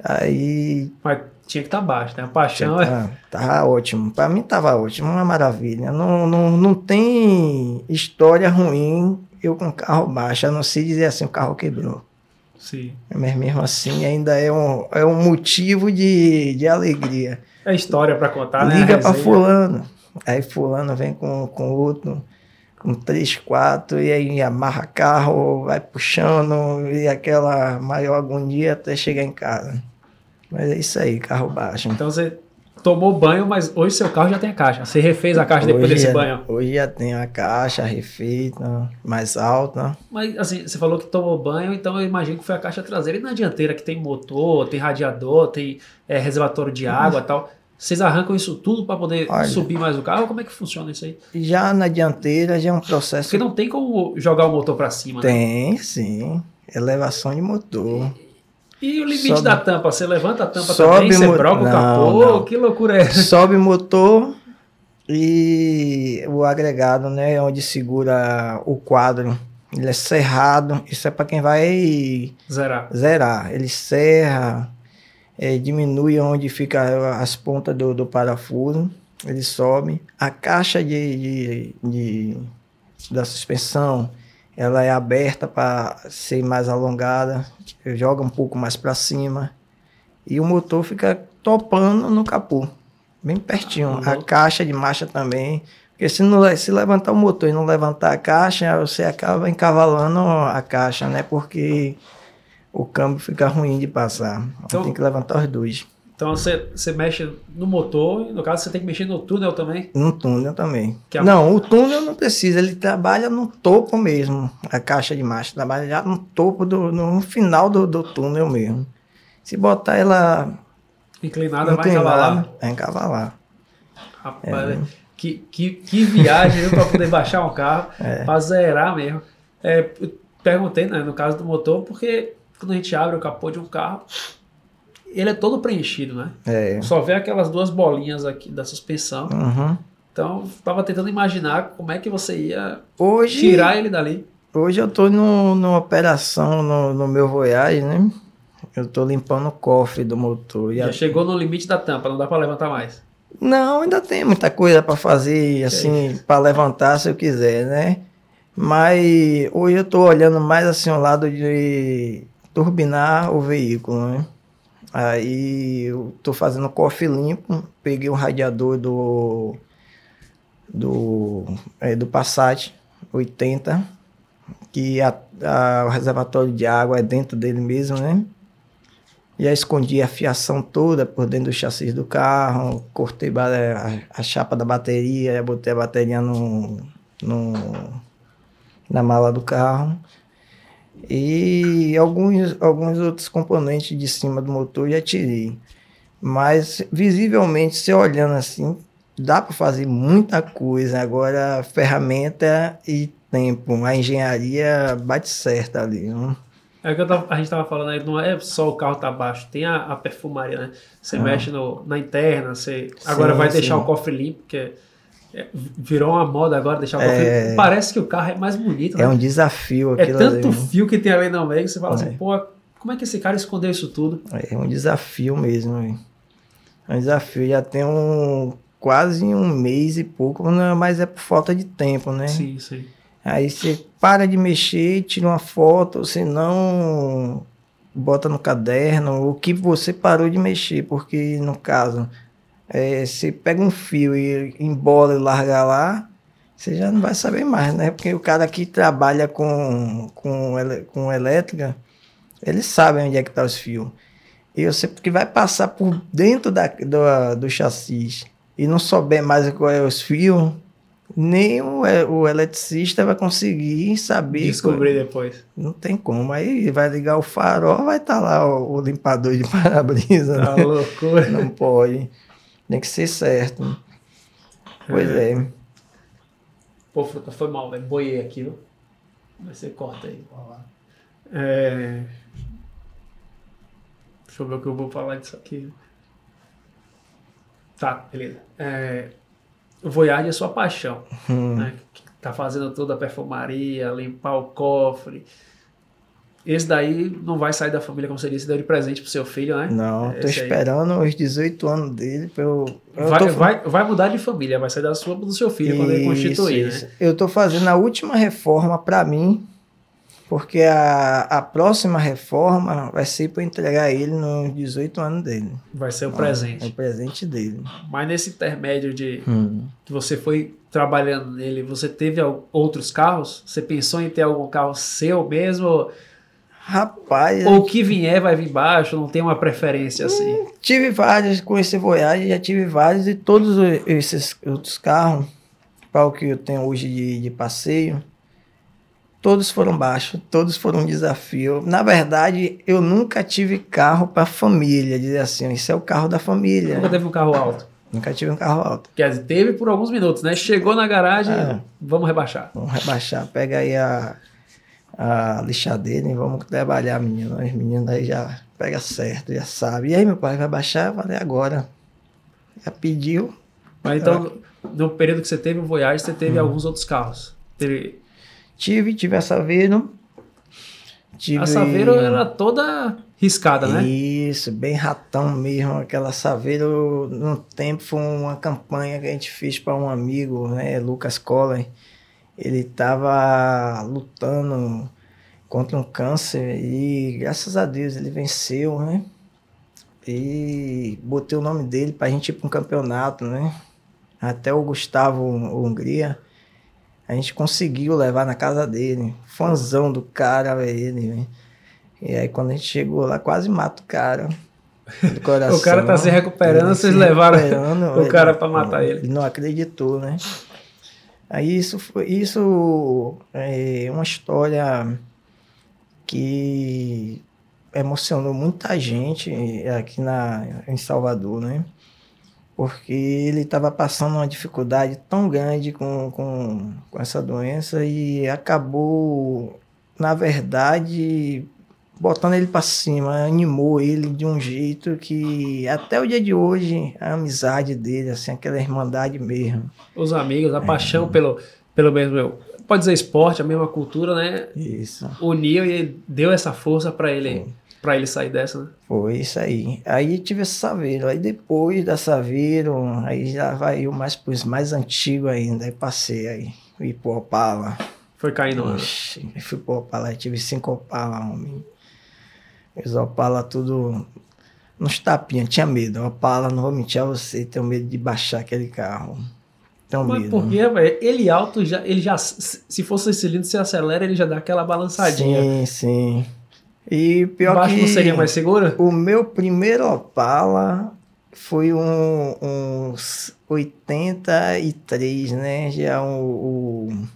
Aí. Mas tinha que estar tá baixo, né? A paixão é. Tá, tava ótimo. Para mim tava ótimo, uma maravilha. Não, não, não tem história ruim eu com carro baixo, a não se dizer assim, o carro quebrou. Sim. Mas mesmo assim ainda é um, é um motivo de, de alegria. É história para contar, né? Liga para fulano. Aí fulano vem com, com outro, com três, quatro, e aí amarra carro, vai puxando, e aquela maior agonia até chegar em casa. Mas é isso aí, carro baixo. Então você tomou banho, mas hoje seu carro já tem a caixa. Você refez a caixa depois desse já, banho? Hoje já tem a caixa refeita, mais alta. Mas assim, você falou que tomou banho, então eu imagino que foi a caixa traseira e na dianteira, que tem motor, tem radiador, tem é, reservatório de água e tal. Vocês arrancam isso tudo para poder Olha, subir mais o carro? Como é que funciona isso aí? Já na dianteira já é um processo. Porque não tem como jogar o motor para cima, tem, né? sim. Elevação de motor. E... E o limite sobe, da tampa? Você levanta a tampa também, você broca o capô? Não. Que loucura é essa? Sobe motor e o agregado, né, onde segura o quadro. Ele é cerrado. Isso é para quem vai zerar. Zerar. Ele serra, é, diminui onde fica as pontas do, do parafuso. Ele sobe. A caixa de, de, de da suspensão ela é aberta para ser mais alongada, joga um pouco mais para cima e o motor fica topando no capô, bem pertinho. Uhum. A caixa de marcha também, porque se não se levantar o motor e não levantar a caixa, você acaba encavalando a caixa, né? Porque o câmbio fica ruim de passar. Então, tem que levantar os dois. Então você, você mexe no motor, e no caso você tem que mexer no túnel também? No túnel também. É não, o túnel não precisa, ele trabalha no topo mesmo, a caixa de marcha, trabalha já no topo, do, no final do, do túnel mesmo. Se botar ela inclinada, vai encavalar? Vai encavalar. Rapaz, é. que, que, que viagem para poder [LAUGHS] baixar um carro, é. para zerar mesmo. É, perguntei, né, no caso do motor, porque quando a gente abre o capô de um carro, ele é todo preenchido, né? É. Só vê aquelas duas bolinhas aqui da suspensão. Uhum. Então, estava tentando imaginar como é que você ia hoje, tirar ele dali. Hoje eu estou numa operação no, no meu Voyage, né? Eu estou limpando o cofre do motor. Já a... chegou no limite da tampa, não dá para levantar mais. Não, ainda tem muita coisa para fazer, assim, para levantar se eu quiser, né? Mas hoje eu estou olhando mais assim o lado de turbinar o veículo, né? Aí eu tô fazendo cofre limpo, peguei um radiador do do, é, do Passat 80, que a, a, o reservatório de água é dentro dele mesmo, né? Já escondi a fiação toda por dentro do chassi do carro, cortei a, a chapa da bateria, botei a bateria no, no, na mala do carro. E alguns, alguns outros componentes de cima do motor já tirei. Mas visivelmente, se olhando assim, dá para fazer muita coisa. Agora, ferramenta e tempo, a engenharia bate certo ali. Não? É o que tava, a gente estava falando aí, não é só o carro tá baixo, tem a, a perfumaria, né? Você ah. mexe no, na interna, você agora sim, vai deixar sim. o cofre limpo, que é, virou uma moda agora deixar o é... Parece que o carro é mais bonito. É né? um desafio É tanto ali. fio que tem ali no meio que você fala assim, é. assim, pô, como é que esse cara escondeu isso tudo? É um desafio mesmo. É um desafio. Já tem um quase um mês e pouco, né? mas é por falta de tempo, né? Sim, sim. Aí você para de mexer, tira uma foto, senão bota no caderno o que você parou de mexer, porque no caso é, se pega um fio e embola e larga lá, você já não vai saber mais, né? Porque o cara que trabalha com, com, com elétrica, ele sabe onde é que tá os fios. E você que vai passar por dentro da, do, do chassi e não souber mais qual é os fios, Nem o, o eletricista vai conseguir saber. Descobrir depois. Não tem como. Aí vai ligar o farol, vai estar lá o, o limpador de [LAUGHS] para-brisa. Tá né? loucura. Não pode. Tem que ser certo. Pois é. Pô, fruta, foi mal, velho. Boiei aqui, viu? Mas você corta aí. É... Deixa eu ver o que eu vou falar disso aqui. Tá, beleza. É... O Voyage é sua paixão, Hum. né? Que Tá fazendo toda a perfumaria, limpar o cofre. Esse daí não vai sair da família, como você disse, deu de presente pro seu filho, né? Não, tô Esse aí. esperando os 18 anos dele pra eu. eu Vai, tô- vai, vai mudar de família, vai sair da sua pro do seu filho quando ele constituir, Isso, né? isso. Eu tô fazendo a última reforma para mim, porque a, a próxima reforma vai ser para entregar ele nos 18 anos dele. Vai ser o É presente. o presente dele. Mas nesse intermédio de Hum. que você foi trabalhando nele, você teve outros carros? Você pensou em ter algum carro seu mesmo? Rapaz, Ou o que vier vai vir baixo? Não tem uma preferência assim? tive vários com esse Voyage, já tive vários e todos esses outros carros, para o que eu tenho hoje de, de passeio, todos foram baixos, todos foram um desafio. Na verdade, eu nunca tive carro para família, dizer assim, esse é o carro da família. Nunca teve um carro alto. Nunca tive um carro alto. Quer dizer, teve por alguns minutos, né? Chegou na garagem, É. vamos rebaixar. Vamos rebaixar, pega aí a, a lixadeira e vamos trabalhar, menino. Os meninos aí já pega certo, já sabe. E aí, meu pai, vai baixar? Eu falei, agora. Já pediu. Mas então, no período que você teve o Voyage, você teve alguns outros carros. Teve... Tive, tive a Saveiro. Tive... A Saveiro era toda riscada, né? Isso, bem ratão mesmo. Aquela Saveiro, no tempo, foi uma campanha que a gente fez para um amigo, né, Lucas Collin. Ele estava lutando contra um câncer e, graças a Deus, ele venceu, né? E botei o nome dele para a gente ir para um campeonato, né? Até o Gustavo Hungria. A gente conseguiu levar na casa dele. Fãzão do cara, ele, velho. E aí quando a gente chegou lá, quase mata o cara. Do coração. [LAUGHS] O cara tá se recuperando, Ele vocês se levaram recuperando, [LAUGHS] o cara pra matar ele. Ele não acreditou, né? Aí isso foi isso é uma história que emocionou muita gente aqui na, em Salvador, né? Porque ele estava passando uma dificuldade tão grande com, com, com essa doença e acabou, na verdade, botando ele para cima, animou ele de um jeito que até o dia de hoje a amizade dele, assim, aquela irmandade mesmo. Os amigos, a É. paixão pelo, pelo mesmo, pode dizer esporte, a mesma cultura, né? Isso. Uniu e deu essa força pra ele, para ele sair dessa, né? Foi isso aí. Aí tive esse Saveiro. Aí depois da Saveiro, aí já vai eu mais pros mais antigos ainda. Aí passei aí. Fui pro Opala. Foi caindo. né? Ixi, fui pro Opala. Tive cinco Opala, homem. Os Opala tudo nos tapinhas. Tinha medo. Opala, não vou mentir a você, tenho medo de baixar aquele carro. Tenho Mas medo. por quê, velho? Ele alto, já, ele já, se se fosse esse cilindro, você acelera, ele já dá aquela balançadinha. Sim, sim. E pior Baixo que... não seria mais segura? O meu primeiro Opala foi um, uns 83, né? Já o, o,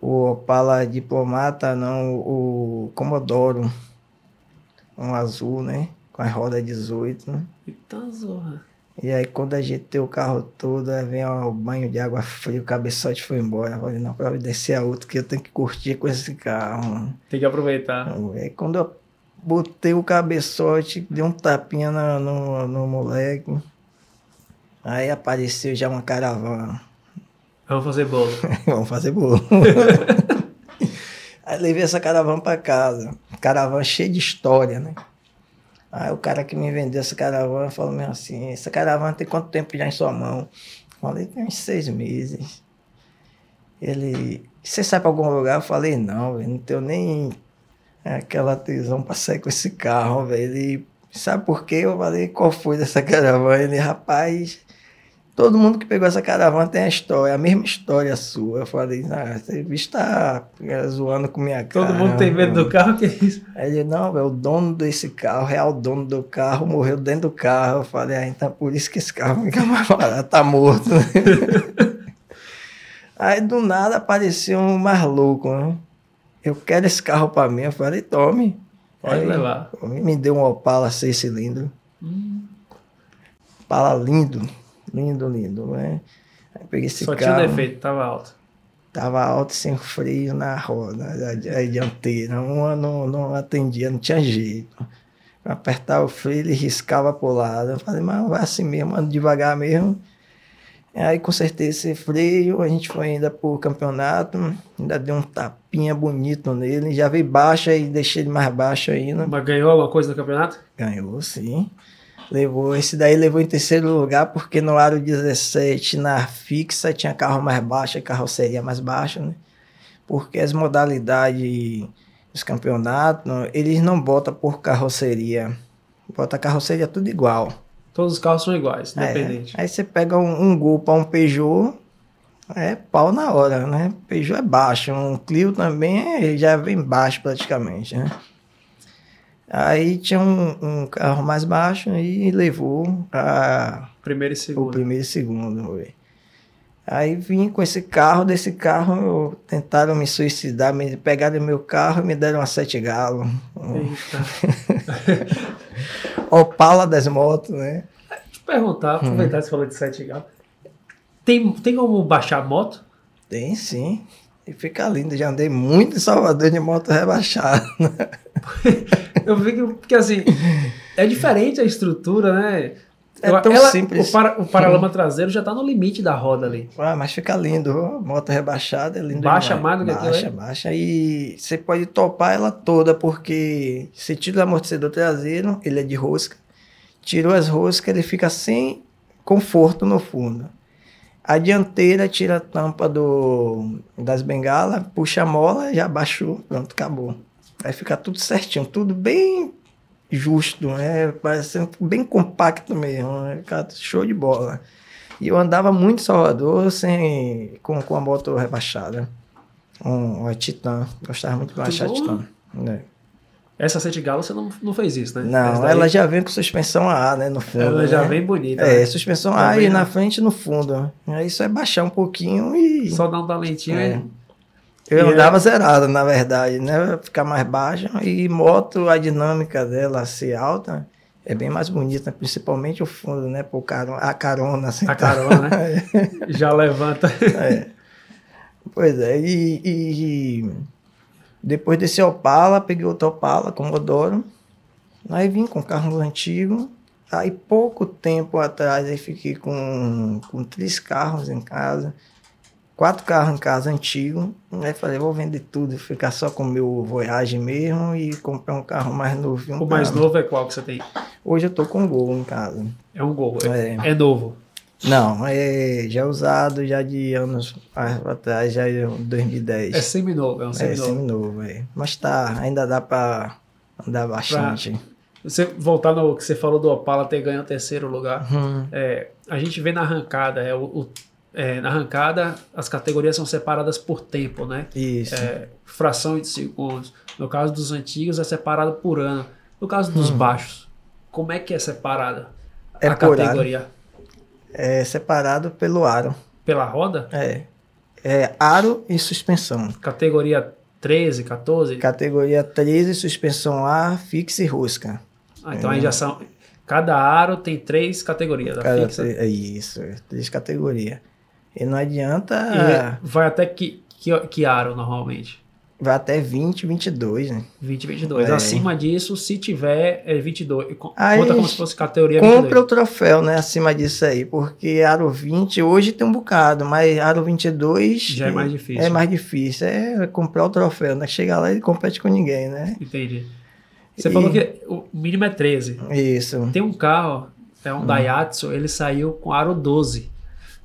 o Opala Diplomata, não, o Comodoro. Um azul, né? Com a roda 18. né? Eita zorra. E aí quando a gente tem o carro todo, aí vem o banho de água fria, o cabeçote foi embora. Eu falei, não, pra descer a outra que eu tenho que curtir com esse carro. Tem que aproveitar. Aí quando eu botei o cabeçote, dei um tapinha no, no, no moleque. Aí apareceu já uma caravana. [LAUGHS] Vamos fazer bolo. Vamos fazer bolo. Aí levei essa caravana pra casa. Caravana cheia de história, né? Aí o cara que me vendeu essa caravana falou mesmo assim, essa caravana tem quanto tempo já em sua mão? Falei, tem uns seis meses. Ele, você sai pra algum lugar? Eu falei, não, velho, não tenho nem aquela tesão pra sair com esse carro, velho. Ele, sabe por quê? Eu falei, qual foi dessa caravana? Ele, rapaz, todo mundo que pegou essa caravana tem a história, a mesma história sua. Eu falei, ah, esse bicho tá eh, zoando com minha cara. Todo mundo tem medo do carro, que isso? Aí ele, não, velho, o dono desse carro, o real dono do carro, morreu dentro do carro. Eu falei, ah, então por isso que esse carro [LAUGHS] fica mais barato, tá morto. [LAUGHS] Aí do nada apareceu um mais louco, né? Eu quero esse carro pra mim. Eu falei, tome. Pode Aí, levar. Me deu um Opala seis cilindros. Opala lindo, lindo, lindo, né? Aí peguei esse Só tinha carro. um defeito, tava alto. Tava alto sem freio na roda, a, a dianteira. Uma não, não atendia, não tinha jeito. Eu apertava o freio, ele riscava pro lado. Eu falei, mas vai assim mesmo, ando devagar mesmo. Aí consertei esse freio, a gente foi ainda pro campeonato, ainda dei um tapinha bonito nele, já veio baixo e deixei ele mais baixo ainda. Mas ganhou alguma coisa no campeonato? Ganhou, sim. Levou, esse daí levou em terceiro lugar, porque no aro 17, na fixa, tinha carro mais baixo e carroceria mais baixa, né? Porque as modalidades dos campeonatos, eles não botam por carroceria. Bota carroceria tudo igual. Todos os carros são iguais, É, independente. Aí você pega um, um Gol para um Peugeot, é pau na hora, né? Peugeot é baixo, um Clio também é- já vem baixo praticamente, né? Aí tinha um, um carro mais baixo e levou a, Primeiro e o segundo. primeiro e segundo. Aí vim com esse carro, desse carro eu- tentaram me suicidar, me pegaram meu carro e me deram uma sete galo. Eita. [LAUGHS] Opala das motos, né? Deixa eu perguntar, aproveitar que você falou de 7 gatos. Tem, tem como baixar a moto? Tem sim. E fica lindo. Já andei muito em Salvador de moto rebaixada. [LAUGHS] Eu vi que, porque assim, é diferente a estrutura, né? É Eu- tão simples. O, para, o paralama traseiro já tá no limite da roda ali. Ah, mas fica lindo. ó. Moto rebaixada é lindo. Baixa demais. mais do que Baixa, baixa. E você pode topar ela toda, porque se tira o amortecedor traseiro, ele é de rosca. Tirou as roscas, ele fica sem conforto no fundo. A dianteira tira a tampa do, das bengalas, puxa a mola, já baixou, pronto, acabou. Vai ficar tudo certinho, tudo bem justo, né? Parecendo bem compacto mesmo, né? Fica show de bola. E eu andava muito em Salvador sem, com, com a moto rebaixada. Um, uma Titan. Gostava muito de baixar a. Titan. né? Essa 7 Galo você não, não fez isso, né? Não, daí, ela já vem com suspensão A, né? No fundo. ela já né? vem bonita. É, né? suspensão A e na né? frente e no fundo. Aí isso é baixar um pouquinho e. Só dá um talentinho É. aí. Eu E é- andava zerado, na verdade, né? Ficar mais baixa. E moto, a dinâmica dela ser alta é bem mais bonita, principalmente o fundo, né? Por caro, a carona. Assim, A carona, né? [LAUGHS] Já levanta. É. Pois é, e, e depois desse Opala, peguei outro Opala, Comodoro. Aí vim com carro antigo. Aí pouco tempo atrás eu fiquei com, com três carros em casa. Quatro carros em casa antigo. Aí falei, vou vender tudo, ficar só com o meu Voyage mesmo e comprar um carro mais novo. O mais novo é qual que você tem? Hoje eu tô com um Gol em casa. É um Gol. É, É. é novo. Não, é já usado, já de anos atrás, já em 2010. É semi-novo. É um É, semi-novo. seminovo, é. Mas tá, ainda dá pra andar bastante. Você voltar no que você falou do Opala ter ganho o terceiro lugar. Hum, É, a gente vê na arrancada, é, o, o- é, na arrancada as categorias são separadas por tempo, né? isso. É, fração de segundos. No caso dos antigos é separado por ano. No caso dos baixos, como é que é separada Hum. É a por categoria? É separado pelo aro. Pela roda? É. É aro e suspensão. Categoria 13, 14? Categoria 13, suspensão A, fixa e rosca. Ah, então aí já são. Cada aro tem três categorias. A Cada fixa. é isso, é, três categorias. E não adianta. E vai até que, que, que aro normalmente? Vai até 20, 22, né? 20, 22. É. Acima disso, se tiver, é 22. Co- Aí, Conta como se fosse categoria Compra 22. o troféu, né? Acima disso aí. Porque aro 20 hoje tem um bocado, mas aro 22 Já é mais difícil. É mais difícil. É comprar o troféu, né? Chega lá e compete com ninguém, né? Entendi. Você E- falou que o mínimo é 13. Isso. Tem um carro, é Hum. um Daihatsu, ele saiu com aro 12.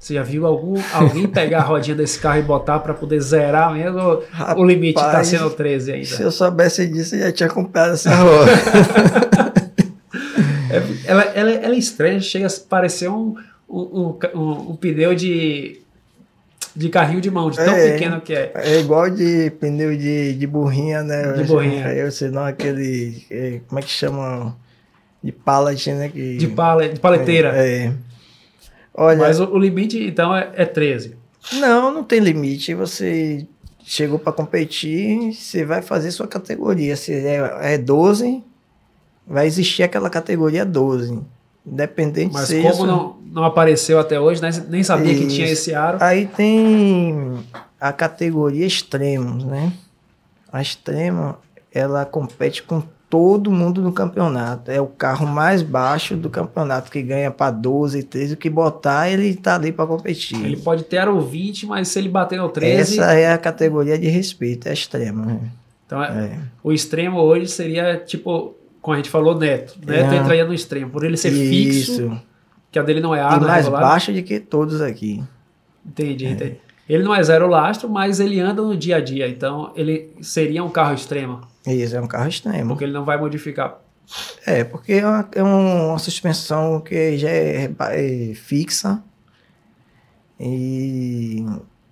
Você já viu algum, alguém pegar a rodinha desse carro e botar para poder zerar mesmo? ou o limite tá Rapaz, sendo 13 Se ainda? eu soubesse disso, eu já tinha comprado essa [LAUGHS] roda. É- ela, ela, ela é estranha, chega a parecer um, um, um, um- pneu de, de carrinho de mão, de tão É. pequeno que é. é igual de pneu de, de burrinha, né? De burrinha. Eu sei não, aquele. é, como é que chama? De pallet, né? Que, De, pala, de paleteira. É. é. Olha, Mas o, o limite, então, é, é 13. Não, não tem limite. Você chegou para competir, você vai fazer sua categoria. Se é, é 12, vai existir aquela categoria 12. Independente Mas seja. como não, não apareceu até hoje, né? nem sabia que tinha Isso. esse aro. Aí tem a categoria extremos, né? A extrema, ela compete com todo mundo no campeonato. É o carro mais baixo do campeonato, que ganha para 12, 13. O que botar, ele tá ali para competir. Ele pode ter aro 20, mas se ele bater no 13. Essa é a categoria de respeito, é extrema. né? Então, é- É. o extremo hoje seria tipo, como a gente falou, Neto. Neto É. entraria no extremo. Por ele ser fixo, Isso. que a dele não é E aro, mais regular. baixo de que todos aqui. Entendi, entendi. Ele não é zero lastro, mas ele anda no dia a dia. Então, ele seria um carro extremo. Isso, é um carro extremo. Porque ele não vai modificar. É, porque é uma, é uma suspensão que já é, é fixa e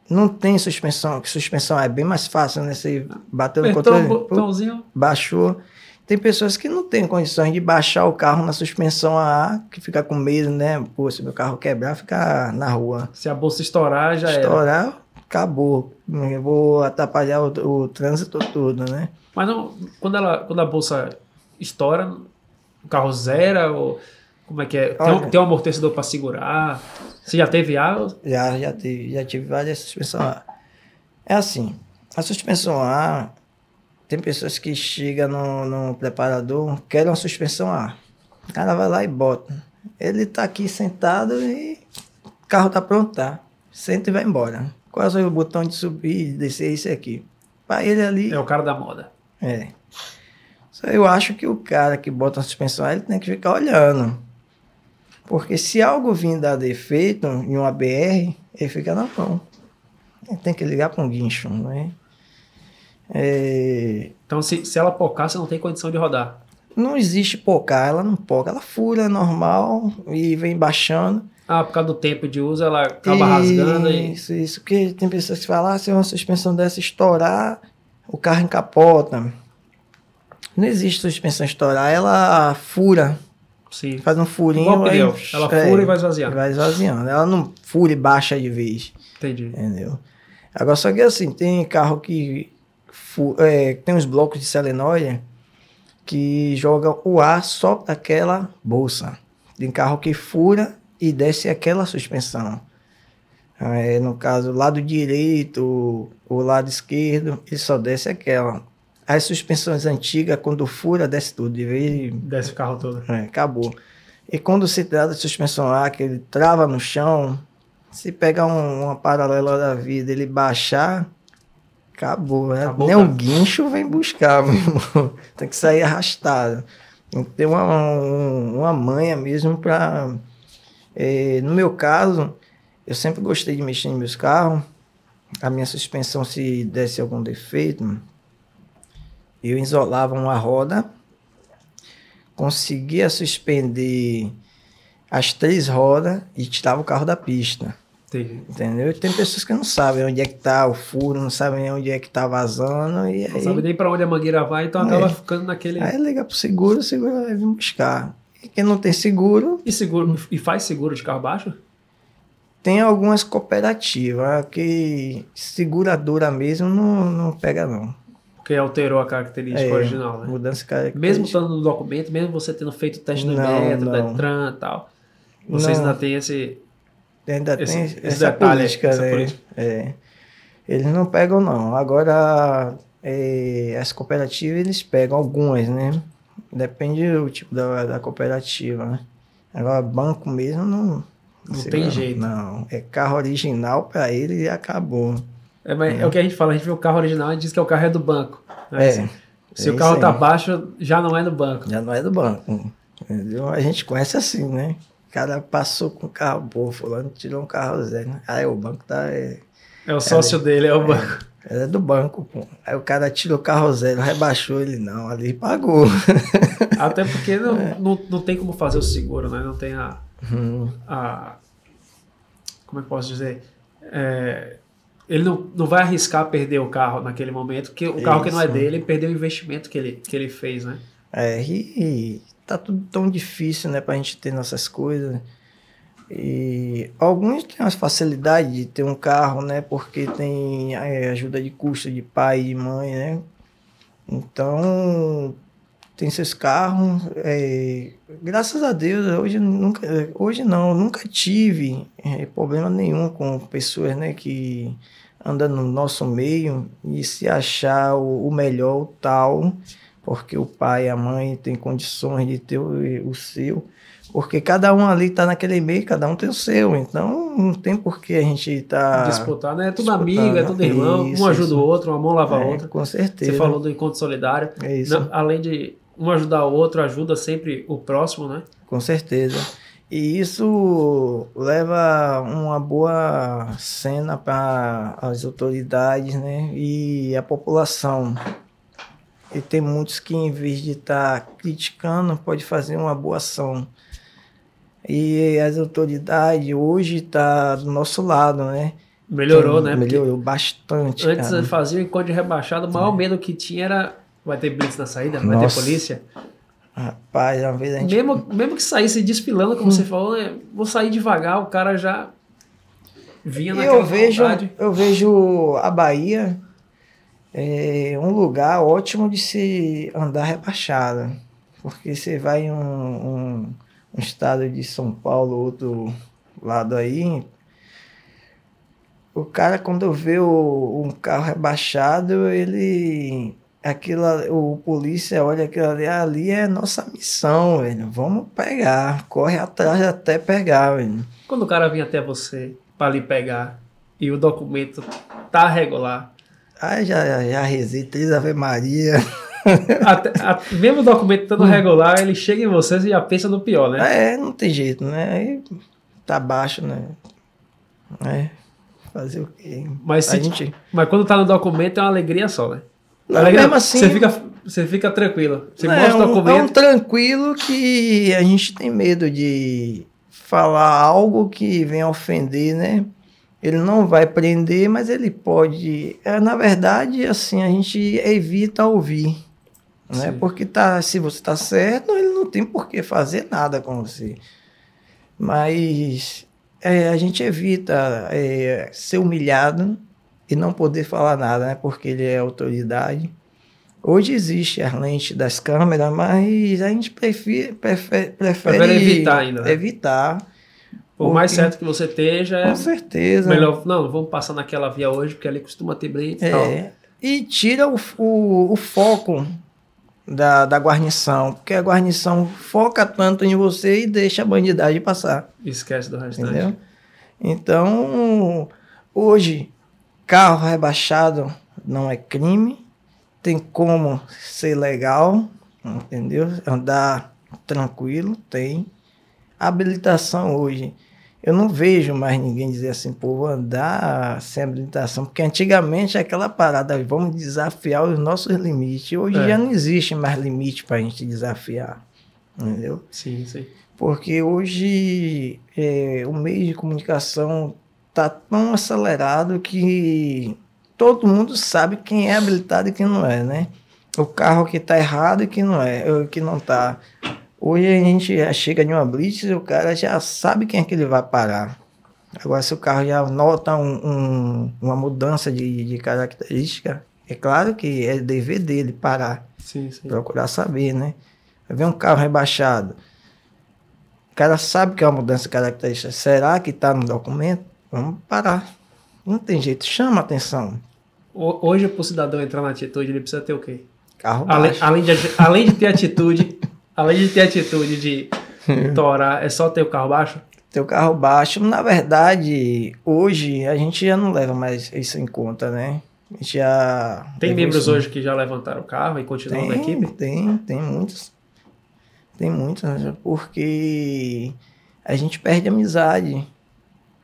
não tem suspensão, que suspensão é bem mais fácil, né? Você bateu no Apertou controle, pô, botãozinho. baixou. Tem pessoas que não têm condições de baixar o carro na suspensão AA, que fica com medo, né? Pô, se meu carro quebrar, ficar na rua. Se a bolsa estourar, já era. Estourar, acabou. Eu vou atrapalhar o, o trânsito todo, né? Mas não, quando, ela, quando a bolsa estoura, o carro zera ou como é que é? Tem, um, tem um amortecedor para segurar? Você já teve água? Já, já, tive, já tive várias suspensões A. É assim, a suspensão A, tem pessoas que chegam no, no preparador, querem uma suspensão A. O cara vai lá e bota. Ele tá aqui sentado e o carro tá pronto, tá? Senta e vai embora. Qual é o botão de subir e descer esse aqui? Para ele ali, É o cara da moda. É. Só eu acho que o cara que bota a suspensão, ele tem que ficar olhando. Porque se algo vir dar defeito em uma BR, ele fica na mão. Ele tem que ligar para um guincho, não é? É, Então, se, se ela pocar, você não tem condição de rodar. Não existe pocar, ela não poca. Ela fura normal e vem baixando. Ah, por causa do tempo de uso, ela acaba rasgando e. Isso, isso. Porque tem pessoas que falam, ah, se uma suspensão dessa estourar, o carro encapota. Não existe suspensão estourar, ela fura. Sim. Faz um furinho. Igual pneu. Ela é, fura e vai esvaziando. Vai esvaziando. Ela não fura e baixa de vez. Entendi. Entendeu? Agora, só que assim, tem carro que é, tem uns blocos de solenoide que joga o ar só para aquela bolsa. Tem carro que fura e desce aquela suspensão. É, no caso, lado direito ou lado esquerdo, ele só desce aquela. As suspensões antigas, quando fura, desce tudo. De vez Desce o carro todo. é, acabou. E quando se trata de suspensão A, que ele trava no chão, se pegar um- uma paralela da vida ele baixar, acabou, né? Acabou, Nem o guincho vem buscar, [LAUGHS] meu irmão. Tem que sair arrastado. Tem que ter uma, um- uma manha mesmo para. no meu caso, eu sempre gostei de mexer em meus carros. A minha suspensão, se desse algum defeito, eu isolava uma roda conseguia suspender as três rodas e tirava o carro da pista. Entendi. Entendeu? Tem pessoas que não sabem onde é que tá o furo, não sabem onde é que tá vazando. E Não aí, sabe nem pra onde a mangueira vai, então É. acaba ficando naquele. aí liga pro seguro, o seguro vai vir buscar. E quem não tem seguro, E seguro e faz seguro de carro baixo? Tem algumas cooperativas que seguradora mesmo não, não pega não. Porque alterou a característica É, original, né? Mudança de Mesmo estando no documento, mesmo você tendo feito o teste do metro, da. Detran e tal, vocês Não. ainda têm esse. Ainda Esse- tem esse essa detalhe, política, essa né? política. É. Eles não pegam, não. Agora, é, as cooperativas, eles pegam algumas, né? Depende do tipo da, da cooperativa, né? Agora, banco mesmo, não... Não tem lá, jeito. Não, é carro original para ele e acabou. É, mas é o que a gente fala, a gente vê o carro original e diz que é o carro é do banco. né? É, Se, se é o carro isso tá baixo, já não é do banco. Já não é do banco, entendeu? A gente conhece assim, né? O cara passou com um carro bom, fulano tirou um carro zero. né? Aí o banco tá... É, É o sócio dele, é o banco. Era do banco, pô. Aí o cara tirou o carro zero, rebaixou ele, não, ali pagou. Até porque não, [LAUGHS] É. não, não tem como fazer o seguro, né? Não tem a. Hum, a como é que eu posso dizer? É, ele não, não vai arriscar perder o carro naquele momento, porque o carro que não é dele perdeu o investimento que ele, que ele fez, né? É, e tá tudo tão difícil, né, pra gente ter nossas coisas. E alguns têm as facilidades de ter um carro, né? Porque tem é, ajuda de custo de pai e de mãe, né? Então, tem seus carros. É, graças a Deus, hoje, nunca, hoje não, nunca tive é, problema nenhum com pessoas né, que andam no nosso meio e se achar o, o melhor, o tal, porque o pai e a mãe têm condições de ter o, o seu. Porque cada um ali está naquele meio, cada um tem o seu. Então não tem por que a gente estar. Tá Disputar, né? É tudo amigo, é tudo irmão. Isso, um ajuda isso. o outro, uma mão lava a é, outra. Com certeza. Você falou do encontro solidário. É isso. Não, além de um ajudar o outro, ajuda sempre o próximo, né? Com certeza. E isso leva uma boa cena para as autoridades né? e a população. E tem muitos que, em vez de estar tá criticando, pode fazer uma boa ação. E as autoridades hoje estão tá do nosso lado, né? Melhorou, então, né? Melhorou Porque bastante. Antes cara. fazia o encontro de rebaixado, o maior é. medo que tinha era vai ter blitz na saída, vai Nossa. ter polícia. Rapaz, uma vez a gente. Mesmo, mesmo que saísse desfilando, como você falou, né? vou sair devagar, o cara já vinha naquela eu vejo Eu vejo a Bahia é um lugar ótimo de se andar rebaixada. Porque você vai em um, um um estado de São Paulo, outro lado aí, o cara quando vê o, um carro rebaixado, ele aquilo o polícia olha aquilo ali, ali é nossa missão, velho. Vamos pegar, corre atrás até pegar, velho. Quando o cara vem até você para lhe pegar e o documento tá regular, ah, já, já rezei três Ave Maria. [LAUGHS] Até, a, mesmo o documento estando regular, ele chega em você e já pensa no pior, né? É, não tem jeito, né? Aí tá baixo, né? É, fazer o quê? Mas, se, gente... mas quando tá no documento é uma alegria só, né? Não, alegria, mesmo assim... Você fica, você fica tranquilo. Você não, mostra é o documento... É um tranquilo que a gente tem medo de falar algo que venha ofender, né? Ele não vai prender, mas ele pode. É, na verdade, assim, a gente evita ouvir. Né? Porque tá, se você está certo, ele não tem por que fazer nada com você. Mas é, a gente evita é, ser humilhado e não poder falar nada, né? porque ele é autoridade. Hoje existe a lente das câmeras, mas a gente prefere, prefere, prefere evitar ainda. Né? Evitar. Por porque, mais certo que você esteja, é com certeza. Melhor, não, vamos passar naquela via hoje, porque ali costuma ter blitz e é, tal. E tira o, o, o foco da, da guarnição, porque a guarnição foca tanto em você e deixa a bandidagem passar. Esquece do restante. Entendeu? Então, hoje, carro rebaixado não é crime, tem como ser legal, entendeu? Andar tranquilo, tem. Habilitação hoje eu não vejo mais ninguém dizer assim, pô, vou andar sem habilitação, porque antigamente aquela parada, vamos desafiar os nossos limites. Hoje é. já não existe mais limite para a gente desafiar, entendeu? Sim, sim. Porque hoje é, o meio de comunicação está tão acelerado que todo mundo sabe quem é habilitado e quem não é, né? O carro que está errado e que não é, que não está. Hoje a gente chega de uma blitz e o cara já sabe quem é que ele vai parar. Agora, se o carro já nota um, um, uma mudança de, de característica, é claro que é dever dele parar. Sim, sim. Procurar saber, né? Vai ver um carro rebaixado. O cara sabe que é uma mudança de característica. Será que está no documento? Vamos parar. Não tem jeito. Chama atenção. Hoje, para o cidadão entrar na atitude, ele precisa ter o quê? Carro além, além, de, além de ter atitude, [LAUGHS] Além de ter atitude de torar, é só ter o carro baixo? Ter o carro baixo. Na verdade, hoje a gente já não leva mais isso em conta, né? A gente já. Tem membros hoje que já levantaram o carro e continuam tem, na equipe? Tem, tem muitos. Tem muitos, né? porque a gente perde amizade.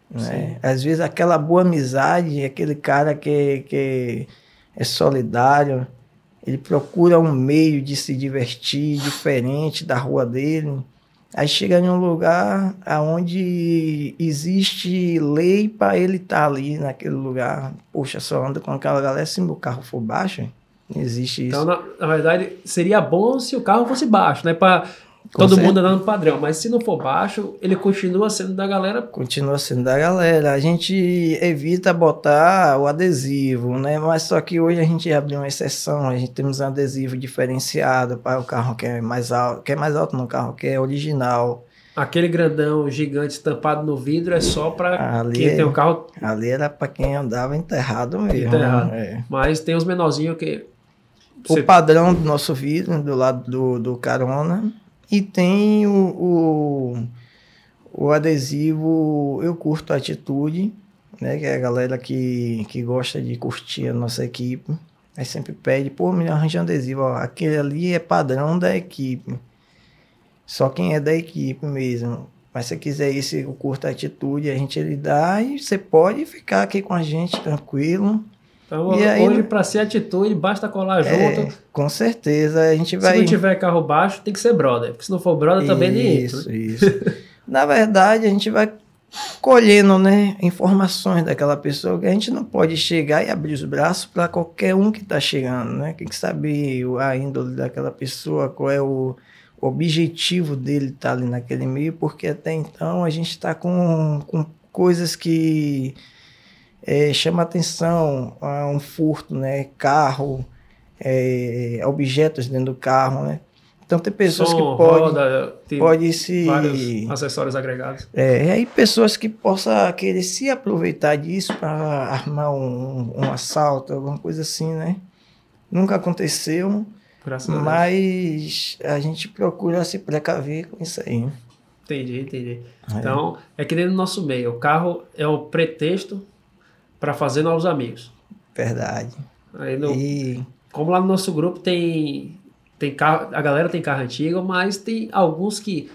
Né? Às vezes aquela boa amizade, aquele cara que, que é solidário, ele procura um meio de se divertir diferente da rua dele. Aí chega em um lugar onde existe lei para ele estar tá ali naquele lugar. Poxa, só anda com aquela galera se o carro for baixo. Não existe isso. Então, na, na, verdade, seria bom se o carro fosse baixo, né? Para Todo certeza. mundo andando padrão, mas se não for baixo, ele continua sendo da galera. Continua sendo da galera. A gente evita botar o adesivo, né? Mas só que hoje a gente abriu uma exceção. A gente temos um adesivo diferenciado para o carro que é mais alto, que é mais alto no carro, que é original. Aquele grandão gigante estampado no vidro é só para quem tem o carro. Ali era para quem andava enterrado mesmo. Enterrado. É. Mas tem os menorzinhos que. O padrão do nosso vidro, do lado do, do carona, e tem o, o, o adesivo Eu Curto Atitude, né? Que é a galera que, que gosta de curtir a nossa equipe. Aí sempre pede, pô, me arranja um adesivo. Ó, aquele ali é padrão da equipe. Só quem é da equipe mesmo. Mas se quiser esse o curto atitude, a gente lhe dá e você pode ficar aqui com a gente tranquilo. Então, e hoje, para ser atitude, basta colar é, junto. Com certeza, a gente vai. Se não tiver carro baixo, tem que ser brother. Porque se não for brother, isso, também nem Isso, isso. Na verdade, a gente vai colhendo né, informações daquela pessoa que a gente não pode chegar e abrir os braços para qualquer um que está chegando. Né? Tem que saber a índole daquela pessoa, qual é o objetivo dele estar tá ali naquele meio, porque até então a gente está com, com coisas que é, chama atenção a um furto, né? Carro, é, objetos dentro do carro, né? Então tem pessoas Som, que podem pode se acessórios agregados. É, e aí pessoas que possam querer se aproveitar disso para armar um, um assalto, alguma coisa assim, né? Nunca aconteceu, Graças mas a, a, gente procura se precaver com isso aí. Entendi, entendi. É. Então, é que dentro do nosso meio, o carro é o pretexto para fazer novos amigos. Verdade. Aí no, e... Como lá no nosso grupo tem, tem carro, a galera tem carro antigo, mas tem alguns que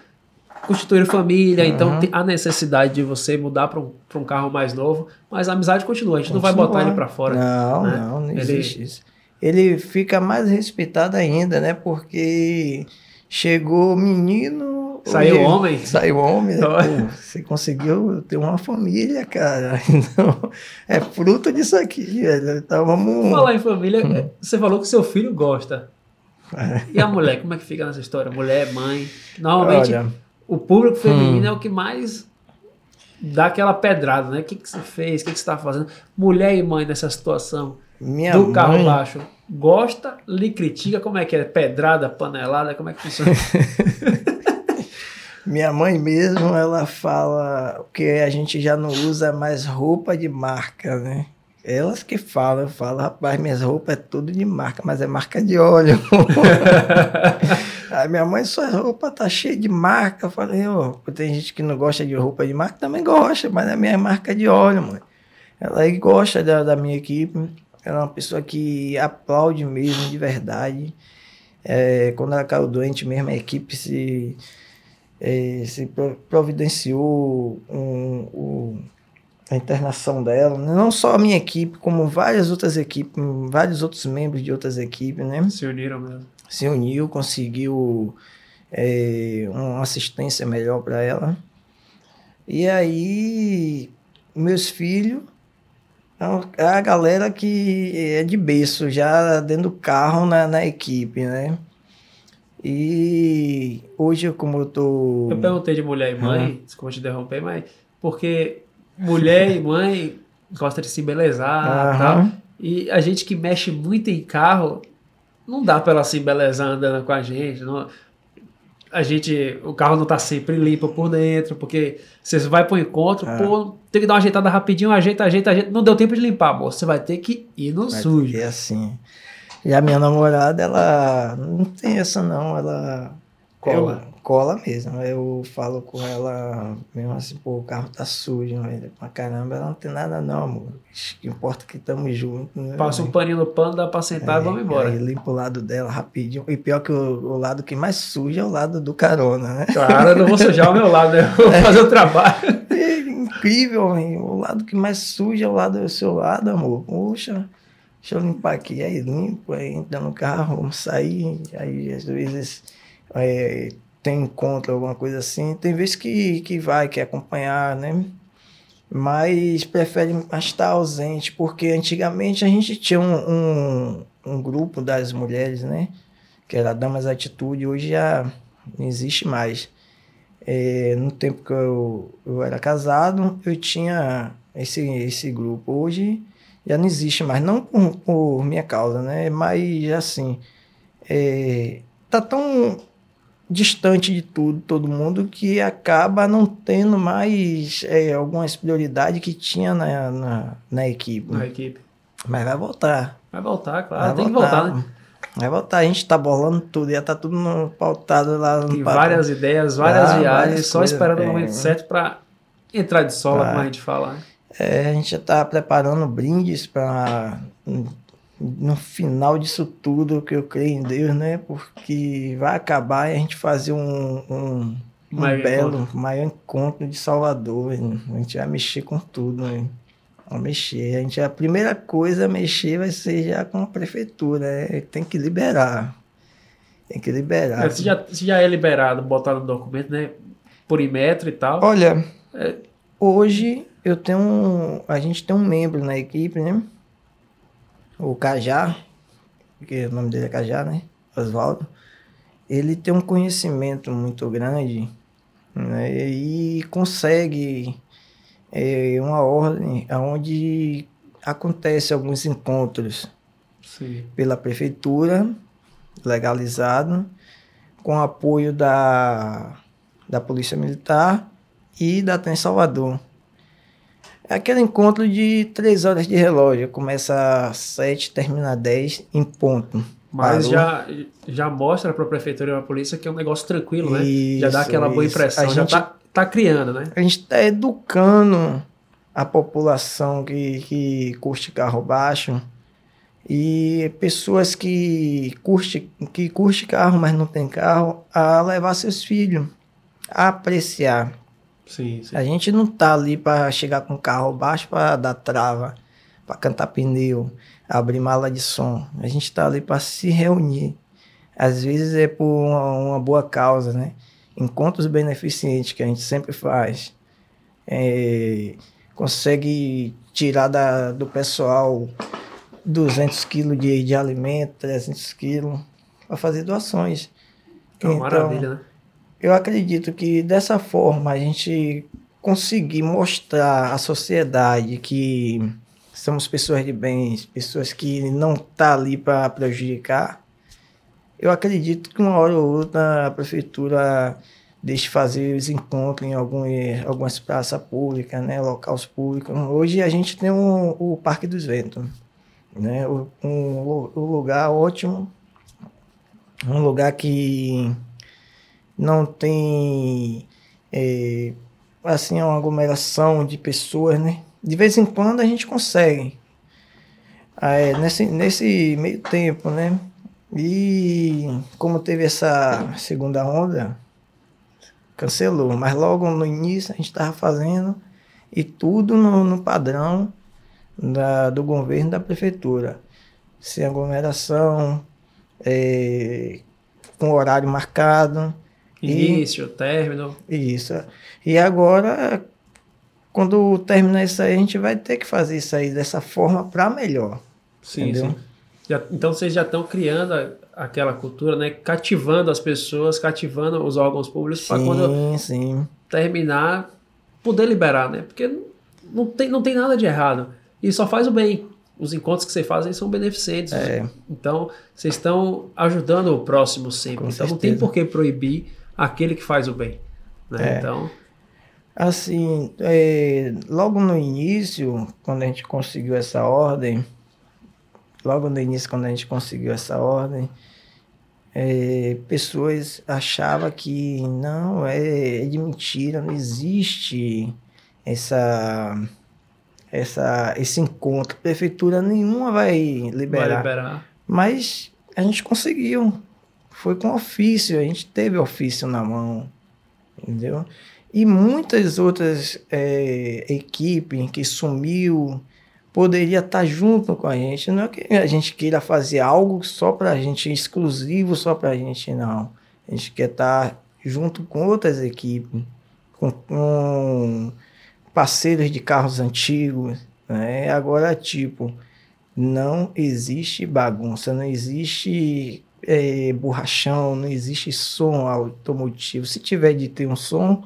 constituíram família, uhum. então tem a necessidade de você mudar para um, um carro mais novo, mas a amizade continua, a gente continua. não vai botar ele para fora. Não, né? não, não existe ele... isso. Ele fica mais respeitado ainda, né? Porque chegou menino Saiu homem? Saiu homem. Né? Pô, você conseguiu ter uma família, cara. [LAUGHS] Então, é fruto disso aqui, velho. Então vamos. Falar em família, hum. você falou que seu filho gosta. É. E a mulher, como é que fica nessa história? Mulher, mãe. Normalmente, Olha, o público feminino hum. é o que mais dá aquela pedrada, né? O que, que você fez? O que, que você está fazendo? Mulher e mãe nessa situação Minha do carro mãe... baixo. Gosta, lhe critica, como é que é? Pedrada, panelada, como é que funciona? [LAUGHS] Minha mãe mesmo, ela fala que a gente já não usa mais roupa de marca, né? Elas que falam, falam, rapaz, minhas roupas é tudo de marca, mas é marca de óleo. [LAUGHS] Aí minha mãe, sua roupa tá cheia de marca. Eu falei, ô, oh, tem gente que não gosta de roupa de marca, também gosta, mas é minha marca de óleo, mãe. Ela gosta da, da minha equipe, ela é uma pessoa que aplaude mesmo, de verdade. É, quando ela caiu doente mesmo, a equipe se é, se providenciou um, um, a internação dela, né? não só a minha equipe, como várias outras equipes, vários outros membros de outras equipes, né? Se uniram mesmo. Se uniu, conseguiu é, uma assistência melhor para ela. E aí, meus filhos, é a galera que é de berço, já dentro do carro na, na equipe, né? E hoje, como eu tô. Eu perguntei de mulher e mãe, uhum. desculpa te interromper, mas porque mulher e mãe gostam de se embelezar uhum. e tal. E a gente que mexe muito em carro, não dá para ela se embelezar andando com a gente. Não, a gente, o carro não tá sempre limpo por dentro, porque você vai pro encontro, é. pô, tem que dar uma ajeitada rapidinho, ajeita, ajeita, ajeita. Não deu tempo de limpar, moço. Você vai ter que ir no vai sujo. É assim. E a minha namorada, ela não tem essa não, ela cola, eu, cola mesmo. Eu falo com ela mesmo assim, pô, o carro tá sujo, velho. Pra caramba, ela não tem nada não, amor. O que importa é que estamos juntos. Né? Passa um paninho no pano, dá pra sentar é, e vamos embora. Aí limpa o lado dela rapidinho. E pior que o, o, lado que mais suja é o lado do carona, né? Claro, eu não vou sujar o meu lado, né? Eu vou [LAUGHS] é. fazer o trabalho. É incrível, hein? O lado que mais suja é o lado do seu lado, amor. Poxa deixa eu limpar aqui. Aí limpo, aí entra no carro, vamos sair. Aí às vezes é, tem encontro, alguma coisa assim. Tem vezes que, que vai, quer acompanhar, né? Mas prefere estar ausente, porque antigamente a gente tinha um, um, um grupo das mulheres, né? Que era Damas Atitude. Hoje já não existe mais. É, no tempo que eu, eu era casado, eu tinha esse, esse grupo. Hoje já não existe mais, não por, por minha causa, né? Mas assim, é, tá tão distante de tudo, todo mundo, que acaba não tendo mais é, algumas prioridades que tinha na, na, na, equipe. Na equipe. Mas vai voltar. Vai voltar, claro. Vai Tem voltar. que voltar, né? Vai voltar, a gente tá bolando tudo, já tá tudo no, pautado lá no Tem várias ideias, várias ah, viagens, várias só coisas, esperando é, o momento certo para entrar de sola, como a gente fala. Né? É, a gente já tá preparando brindes para no final disso tudo que eu creio em Deus, né? Porque vai acabar e a gente fazer um, um, um belo, encontro. maior encontro de Salvador. A gente vai mexer com tudo, né? Vai mexer. A, gente, a primeira coisa a mexer vai ser já com a prefeitura, né? Tem que liberar. Tem que liberar. É, se, já, se já é liberado, botar no documento, né? Por metro e tal. Olha, é... hoje eu tenho um, a gente tem um membro na equipe, né? o Cajá, que o nome dele é Cajá, né? Oswaldo, ele tem um conhecimento muito grande né? e consegue é, uma ordem onde acontece alguns encontros Sim. pela prefeitura, legalizado, com apoio da, da Polícia Militar e da TEM Salvador. É aquele encontro de três horas de relógio. Começa às sete, termina às dez, em ponto. Mas já, já mostra para a prefeitura e para a polícia que é um negócio tranquilo, né? Isso, já dá aquela boa impressão. A já está tá criando, né? A gente está educando a população que, que curte carro baixo e pessoas que curte, que curte carro, mas não tem carro, a levar seus filhos a apreciar Sim, sim. A gente não tá ali para chegar com o carro baixo para dar trava, para cantar pneu, abrir mala de som. A gente tá ali para se reunir. Às vezes é por uma, uma, boa causa, né? Encontros beneficentes que a gente sempre faz. É, consegue tirar da, do pessoal 200 quilos de, de alimento, 300 quilos, para fazer doações. É uma então, maravilha, né? Eu acredito que dessa forma a gente conseguir mostrar à sociedade que somos pessoas de bens, pessoas que não tá ali para prejudicar. Eu acredito que uma hora ou outra a prefeitura deixe fazer os encontros em algum, algumas praças públicas, né, locais públicos. Hoje a gente tem um, o Parque dos Ventos, né, um, um lugar ótimo, um lugar que não tem é, assim uma aglomeração de pessoas, né? De vez em quando a gente consegue. É, nesse, nesse meio tempo, né? E como teve essa segunda onda, cancelou. Mas logo no início a gente estava fazendo e tudo no, no padrão da, do governo da prefeitura. Sem aglomeração, é, com horário marcado. Início, e, término. Isso. E agora, quando terminar isso aí, a gente vai ter que fazer isso aí dessa forma para melhor. Sim, entendeu? sim. Já, então vocês já estão criando aquela cultura, né? Cativando as pessoas, cativando os órgãos públicos para quando sim. terminar, poder liberar, né? Porque não tem, não tem nada de errado. E só faz o bem. Os encontros que vocês fazem são beneficentes. É. Então, vocês estão ajudando o próximo sempre. Com então, certeza. não tem por que proibir aquele que faz o bem. Né? É. Então. Assim, é, logo no início, quando a gente conseguiu essa ordem, logo no início, quando a gente conseguiu essa ordem, é, pessoas achavam que não, é, é, de mentira, não existe essa, essa, esse encontro. Prefeitura nenhuma vai liberar. Vai liberar. Mas a gente conseguiu foi com ofício, a gente teve ofício na mão, entendeu? E muitas outras é, equipes que sumiu poderia estar junto com a gente. Não é que a gente queira fazer algo só para a gente, exclusivo só para a gente, não. A gente quer estar junto com outras equipes, com, com parceiros de carros antigos. Né? Agora, tipo, não existe bagunça, não existe é, borrachão, não existe som automotivo. Se tiver de ter um som,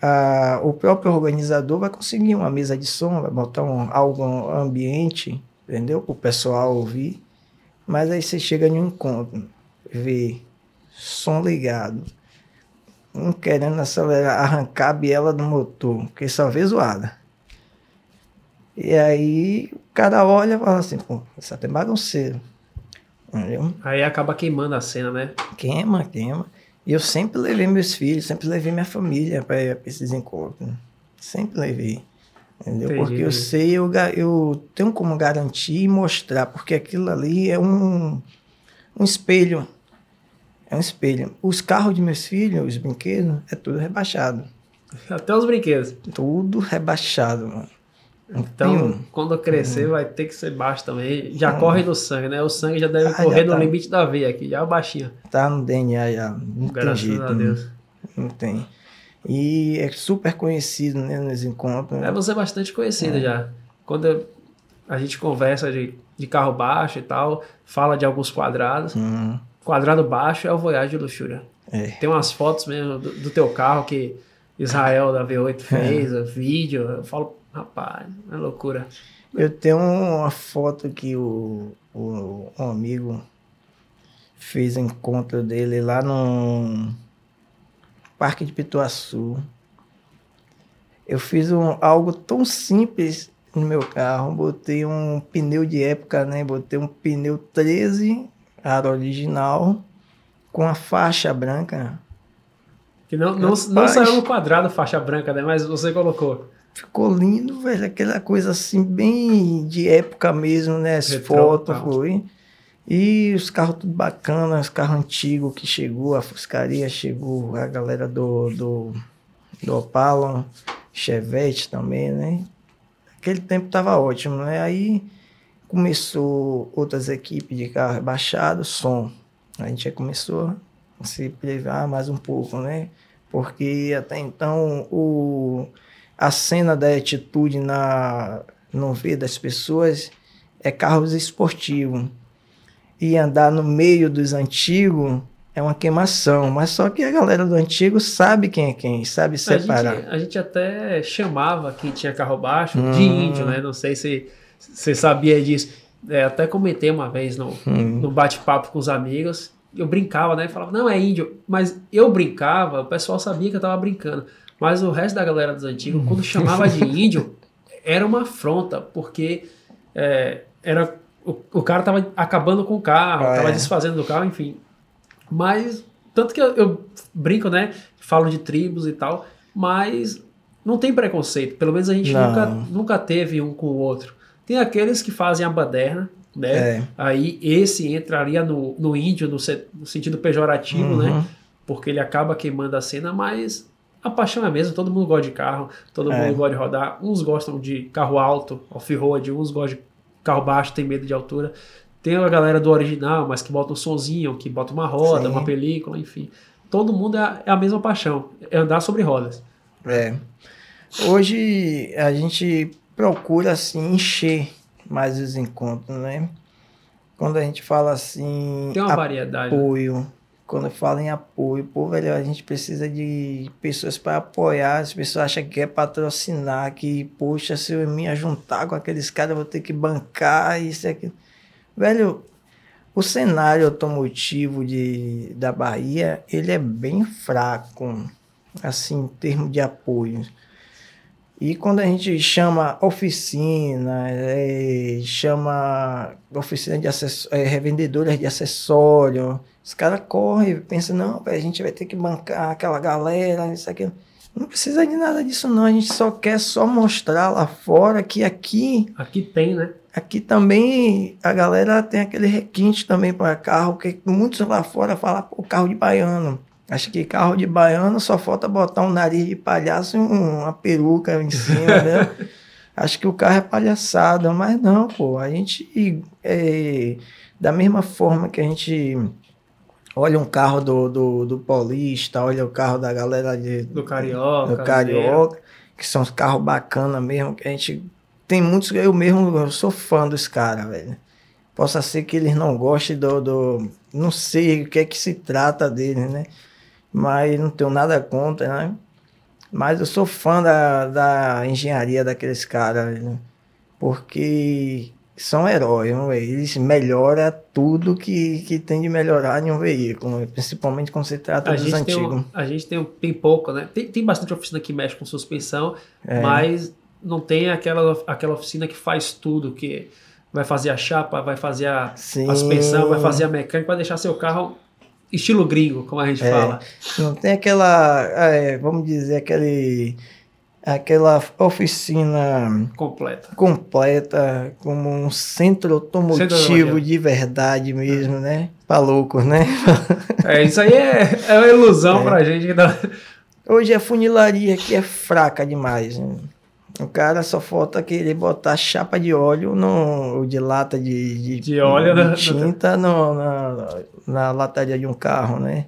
a, o próprio organizador vai conseguir uma mesa de som, vai botar um, algo ambiente, entendeu? Para o pessoal ouvir. Mas aí você chega em um encontro, vê som ligado, um querendo acelerar, arrancar a biela do motor, porque só vê zoada. E aí o cara olha e fala assim, pô, isso até bagunceiro. Entendeu? Aí acaba queimando a cena, né? Queima, queima. E eu sempre levei meus filhos, sempre levei minha família para esses encontros. Sempre levei. Entendeu? Entendi, porque eu sei, eu, eu tenho como garantir e mostrar, porque aquilo ali é um, um espelho. É um espelho. Os carros de meus filhos, os brinquedos, é tudo rebaixado. Até os brinquedos. Tudo rebaixado, mano. Então, quando crescer, hum. vai ter que ser baixo também. Já hum. corre no sangue, né? O sangue já deve ah, correr já no tá. limite da veia aqui, já é baixinho. Tá no DNA já. Não Graças tem jeito. A Deus. Não, não tem. E é super conhecido né, nos encontros. É você bastante conhecido é. já. Quando a gente conversa de, de carro baixo e tal, fala de alguns quadrados. Hum. Quadrado baixo é o Voyage de luxúria. É. Tem umas fotos mesmo do, do, teu carro que Israel da V8 fez, é. vídeo. Eu falo, rapaz, é loucura. Eu tenho uma foto que o, o um amigo fez encontro dele lá no Parque de Pituaçu. Eu fiz um, algo tão simples no meu carro. Botei um pneu de época, né? Botei um pneu 13, aro original, com a faixa branca. Que não, não, não saiu no quadrado faixa branca, né? Mas você colocou. Ficou lindo, velho. Aquela coisa assim, bem de época mesmo, né? As fotos foi. E os carros tudo bacana, os carros antigos que chegou, a Fuscaria chegou, a galera do, do, do Opala, Chevette também, né? Aquele tempo tava ótimo, né? Aí começou outras equipes de carro rebaixado, som. A gente já começou a se privar mais um pouco, né? Porque até então o, a cena da atitude na, no ver das pessoas é carros esportivos e andar no meio dos antigos é uma queimação. Mas só que a galera do antigo sabe quem é quem, sabe separar. A gente, a gente até chamava quem tinha carro baixo hum. de índio, né? Não sei se você sabia disso. É, até comentei uma vez no, hum. no bate-papo com os amigos. Eu brincava, né? Falava, não, é índio. Mas eu brincava, o pessoal sabia que eu tava brincando. Mas o resto da galera dos antigos, quando chamava de [LAUGHS] índio, era uma afronta, porque é, era o, o cara tava acabando com o carro, ah, tava é. desfazendo do carro, enfim. Mas, tanto que eu, eu, brinco, né? Falo de tribos e tal, mas não tem preconceito. Pelo menos a gente nunca, nunca teve um com o outro. Tem aqueles que fazem a baderna, né? É. Aí esse entraria no, no índio, no, no sentido pejorativo, né? uhum. né? Porque ele acaba queimando a cena, mas a paixão é mesmo, todo mundo gosta de carro, todo é. mundo gosta de rodar. Uns gostam de carro alto, off-road, uns gostam de carro baixo, tem medo de altura. Tem a galera do original, mas que bota um sonzinho, que bota uma roda, Sim. uma película, enfim. Todo mundo é a, é a, mesma paixão, é andar sobre rodas. É. Hoje a gente procura assim encher mais os encontros, né? Quando a gente fala assim, tem uma variedade. Né? Apoio, quando fala em apoio, pô, velho, a gente precisa de pessoas para apoiar, as pessoas acham que quer patrocinar, que, poxa, se eu me juntar com aqueles caras, eu vou ter que bancar isso e aquilo. Velho, o cenário automotivo de, da Bahia, ele é bem fraco, assim, em termos de apoio. E quando a gente chama oficina, é, chama oficina de é, revendedoras de acessório, os caras correm pensam, não, a gente vai ter que bancar aquela galera, isso aqui. Não precisa de nada disso, não. A gente só quer só mostrar lá fora que aqui. Aqui tem, né? Aqui também a galera tem aquele requinte também para carro, que muitos lá fora falam, pô, carro de baiano. Acho que carro de baiano só falta botar um nariz de palhaço e uma peruca em cima, né? [LAUGHS] Acho que o carro é palhaçada, mas não, pô. A gente, é, da mesma forma que a gente olha um carro do, do, do Paulista, olha o carro da galera de, do Carioca. Do Carioca, que são os carros bacanas mesmo, que a gente. Tem muitos, eu mesmo eu sou fã dos caras, velho. Possa ser que eles não gostem do, do, não sei o que é que se trata dele, né? Mas não tenho nada contra, né? Mas eu sou fã da, da engenharia daqueles caras, né? porque são heróis, não é? eles melhoram tudo que, que tem de melhorar em um veículo, principalmente quando se trata a dos antigos. Um, a gente tem, um, tem pouco, né? Tem, tem bastante oficina que mexe com suspensão, é. mas não tem aquela, aquela oficina que faz tudo, que vai fazer a chapa, vai fazer a, a suspensão, vai fazer a mecânica, vai deixar seu carro estilo gringo, como a gente é, fala. Não tem aquela, é, vamos dizer, aquele aquela oficina completa, completa como um centro automotivo de verdade mesmo, é. né? Para loucos, né? É, isso aí é, é uma ilusão é. pra gente. Hoje a funilaria aqui é fraca demais. Né? O cara só falta querer botar chapa de óleo no, de lata de, de, de óleo de tinta no, na, na lataria de um carro, né?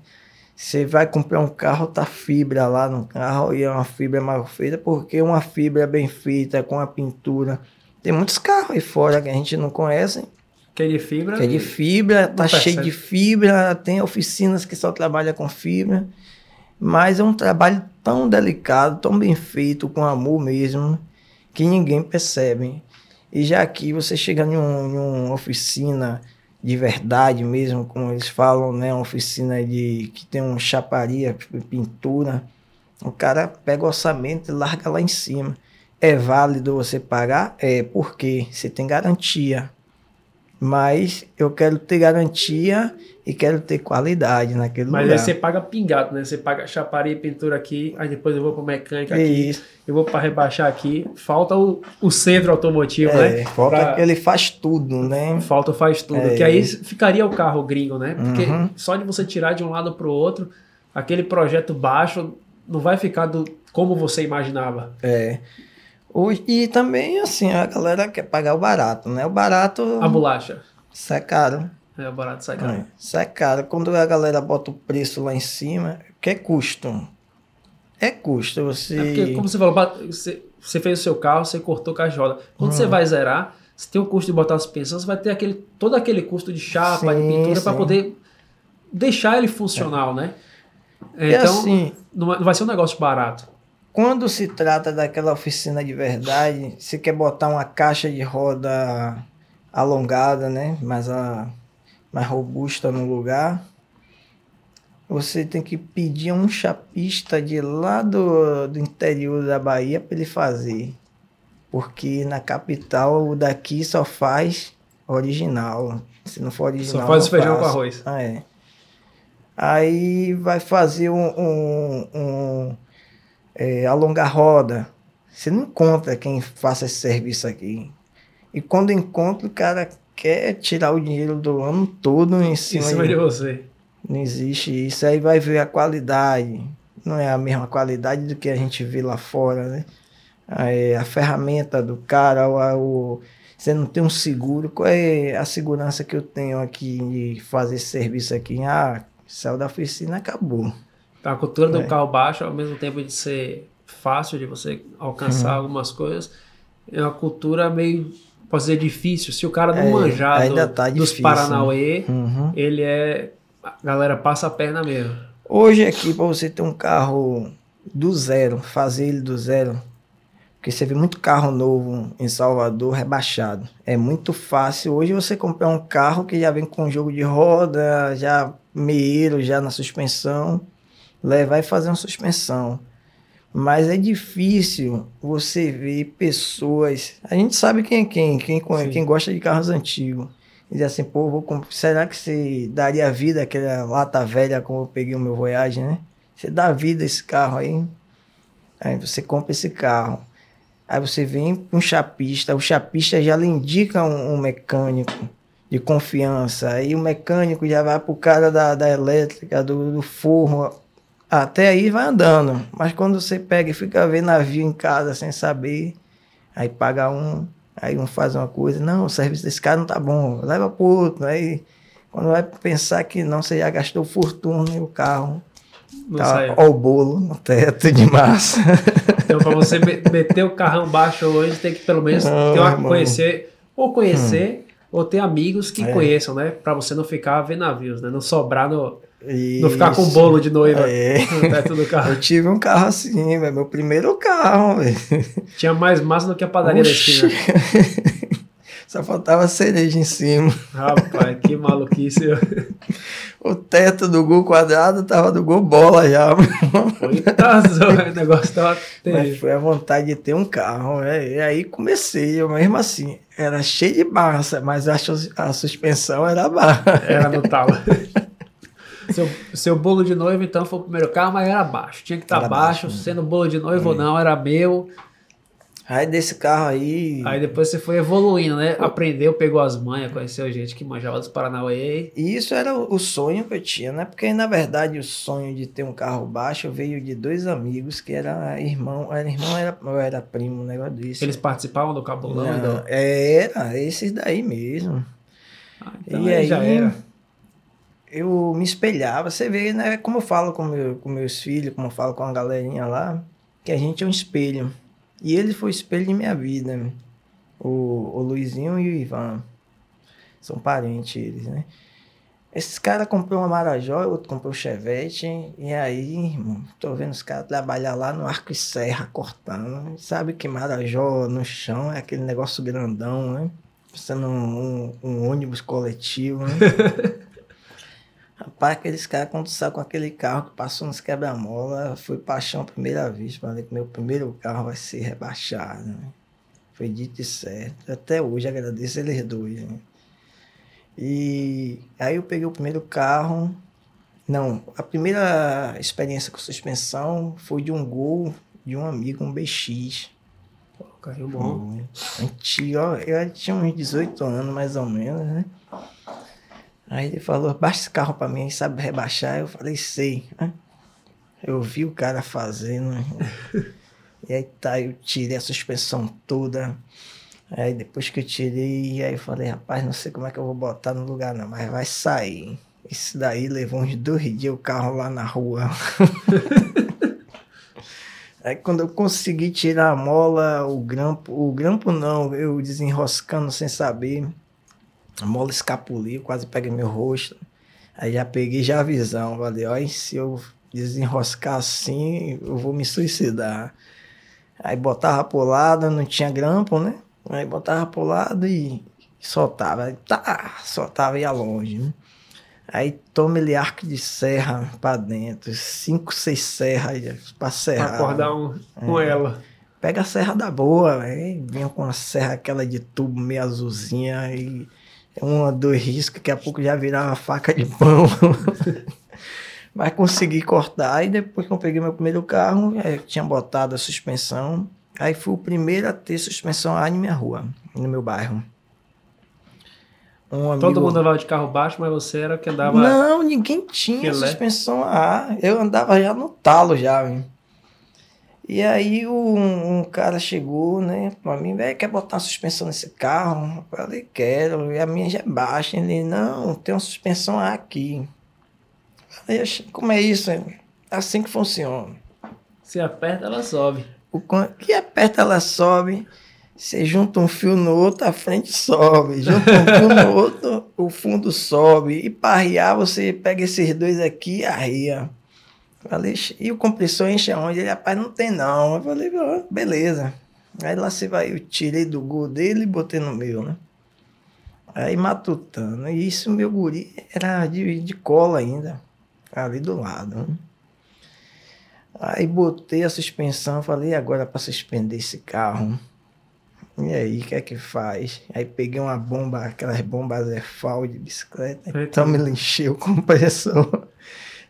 Você vai comprar um carro, tá fibra lá no carro e é uma fibra mal feita, porque uma fibra bem feita com a pintura. Tem muitos carros aí fora que a gente não conhece. Que é de fibra? Que é de fibra, tá cheio de fibra, tem oficinas que só trabalham com fibra. Mas é um trabalho tão delicado, tão bem feito, com amor mesmo, que ninguém percebe. E já aqui você chega em uma oficina de verdade mesmo, como eles falam, né? Uma oficina de que tem uma chaparia, pintura. O cara pega o orçamento e larga lá em cima. É válido você pagar? É, porque você tem garantia mas eu quero ter garantia e quero ter qualidade naquele mas lugar. Mas aí você paga pingado, né? Você paga chaparia e pintura aqui, aí depois eu vou para mecânica aqui, Isso. eu vou para rebaixar aqui. Falta o, o centro automotivo, é, né? Falta pra... que ele faz tudo, né? Falta faz tudo, é. que aí ficaria o carro gringo, né? Porque uhum. só de você tirar de um lado para o outro, aquele projeto baixo não vai ficar do, como você imaginava. É. Hoje, e também, assim, a galera quer pagar o barato, né? O barato. A bolacha. Isso é caro. É, barato sai caro. É, é caro. Quando a galera bota o preço lá em cima, que é custo. É custo. Você. É porque, como você falou, você, você fez o seu carro, você cortou com a rodas. Quando hum. você vai zerar, você tem o custo de botar a suspensão, você vai ter aquele, todo aquele custo de chapa, sim, de pintura, para poder deixar ele funcional, é. né? Então, assim, não vai ser um negócio barato. Quando se trata daquela oficina de verdade, você quer botar uma caixa de roda alongada, né? Mais, a, mais robusta no lugar, você tem que pedir um chapista de lá do, do interior da Bahia para ele fazer. Porque na capital o daqui só faz original. Se não for original. Só faz feijão com arroz. Ah, é. Aí vai fazer um, um, um é, alongar roda. Você não encontra quem faça esse serviço aqui. E quando encontra, o cara quer tirar o dinheiro do ano todo em cima, em cima de, você. Não existe isso. Aí vai ver a qualidade. Não é a mesma qualidade do que a gente vê lá fora, né? Aí, a ferramenta do cara, o, o, você não tem um seguro. Qual é a segurança que eu tenho aqui de fazer esse serviço aqui? Ah, saiu da oficina, acabou. A cultura do é. carro baixo, ao mesmo tempo de ser fácil de você alcançar uhum. algumas coisas, é uma cultura meio, posso dizer, difícil. Se o cara não é, manjar do, tá dos difícil, Paranauê, né? uhum. ele é. A galera passa a perna mesmo. Hoje aqui, para você ter um carro do zero, fazer ele do zero, porque você vê muito carro novo em Salvador rebaixado. É muito fácil hoje você comprar um carro que já vem com jogo de roda, já meio, já na suspensão levar e fazer uma suspensão. Mas é difícil você ver pessoas. A gente sabe quem é quem, quem, quem gosta de carros antigos. E diz assim, pô, vou será que você daria vida àquela lata velha como eu peguei o meu Voyage, né? Você dá vida a esse carro aí. Aí você compra esse carro. Aí você vem um chapista, o chapista já lhe indica um, um mecânico de confiança. Aí o mecânico já vai pro cara da, da elétrica, do, do forro, até aí vai andando. Mas quando você pega e fica vendo navio em casa sem saber, aí paga um, aí um faz uma coisa, não, o serviço desse cara não tá bom, leva pro outro. Aí quando vai pensar que não, você já gastou fortuna e o carro. Não tá, ó o bolo no teto de massa. [LAUGHS] Então, para você meter o carrão baixo hoje, tem que pelo menos não, ter uma, conhecer, ou conhecer, hum. ou ter amigos que É. conheçam, né? Pra você não ficar vendo navios, né? Não sobrar no. Isso. Não ficar com bolo de noiva É. [LAUGHS] no teto do carro. Eu tive um carro assim, velho. Meu primeiro carro, velho. Tinha mais massa do que a padaria da esquina. [LAUGHS] Só faltava cereja em cima. Rapaz, que maluquice. O teto do gol quadrado tava do gol bola já. Eita, o negócio tava Mas foi a vontade de ter um carro, né? E aí comecei, eu mesmo assim, era cheio de barra, mas a, a suspensão era barra. Era no talo. [LAUGHS] Seu, seu bolo de noivo, então, foi o primeiro carro, mas era baixo. Tinha que estar Era baixo, baixo, né? sendo bolo de noivo ou não, era meu. Aí desse carro aí. Aí depois você foi evoluindo, né? Aprendeu, pegou as manhas, conheceu gente que manjava dos Paranauê. E isso era o sonho que eu tinha, né? Porque na verdade o sonho de ter um carro baixo veio de dois amigos que era irmão, era irmão era, era primo, um negócio desse. Eles participavam do Cabulão Não, do... era, esses daí mesmo. Ah, então e aí aí já era. Eu me espelhava, você vê, né? Como eu falo com, meu, com meus filhos, como eu falo com a galerinha lá, que a gente é um espelho. E ele foi o espelho de minha vida. né? O, o Luizinho e o Ivan. São parentes eles, né? Esses caras comprou uma Marajó, outro comprou um Chevette. E aí, irmão, tô vendo os caras trabalhar lá no arco e serra, cortando. Sabe que Marajó no chão é aquele negócio grandão, né? Um, um, um ônibus coletivo, né? [LAUGHS] Rapaz, aqueles caras, quando saiu com aquele carro que passou nos quebra-mola, foi paixão à primeira vez. Falei que meu primeiro carro vai ser rebaixado. Né? Foi dito e certo. Até hoje agradeço eles dois. Né? E aí eu peguei o primeiro carro. Não, a primeira experiência com suspensão foi de um gol de um amigo, um BX. Pô, carrinho bom. Foi. Antigo, eu tinha uns 18 anos mais ou menos, né? Aí ele falou, baixa esse carro pra mim, sabe rebaixar? Eu falei, sei. né? Eu vi o cara fazendo. [LAUGHS] e aí tá, eu tirei a suspensão toda. Aí depois que eu tirei, aí eu falei, rapaz, não sei como é que eu vou botar no lugar não, mas vai sair. Isso daí levou uns dois dias o carro lá na rua. [LAUGHS] Aí quando eu consegui tirar a mola, o grampo, o grampo não, eu desenroscando sem saber, a mola escapuliu, quase peguei meu rosto. Aí já peguei já a visão, falei, olha, se eu desenroscar assim, eu vou me suicidar. Aí botava pro lado, não tinha grampo, né? Aí botava pro lado e soltava. Aí, tá, soltava e ia longe. Né? Aí toma ele arco de serra pra dentro, cinco, seis serras pra Pra serrar. acordar um, com É. ela. Pega a serra da boa, velho. Vinha com a serra aquela de tubo meio azulzinha e uma, dois riscos, daqui a pouco já virava faca de pão. [LAUGHS] Mas consegui cortar. Aí depois que eu peguei meu primeiro carro, eu tinha botado a suspensão. Aí fui o primeiro a ter suspensão A na minha rua, no meu bairro. Um amigo... Todo mundo andava de carro baixo, mas você era o que andava. Não, ninguém tinha Filé. suspensão A. Eu andava já no talo já, velho. E aí um, um cara chegou, né, pra mim, velho, quer botar uma suspensão nesse carro? Eu falei, quero. E a minha já é baixa. Ele, não, tem uma suspensão aqui. Eu falei, "Oxe, como é isso? É assim que funciona. Se aperta, ela sobe. O que aperta, ela sobe. Você junta um fio no outro, a frente sobe. Junta um fio no outro, o fundo sobe. E para arriar, você pega esses dois aqui e arria. Falei, "Ixi, e o compressor enche aonde? Ele, rapaz, não tem não. Eu falei, "Ah, beleza. Aí lá você vai, eu tirei do gol dele e botei no meu, né? Aí matutando. E isso, meu guri, era de, de cola ainda. Ali do lado. Né? Aí botei a suspensão, falei, e agora para suspender esse carro? E aí, o que é que faz? Aí peguei uma bomba, aquelas bombas Zefal de bicicleta, Eita. então me enchi o compressor.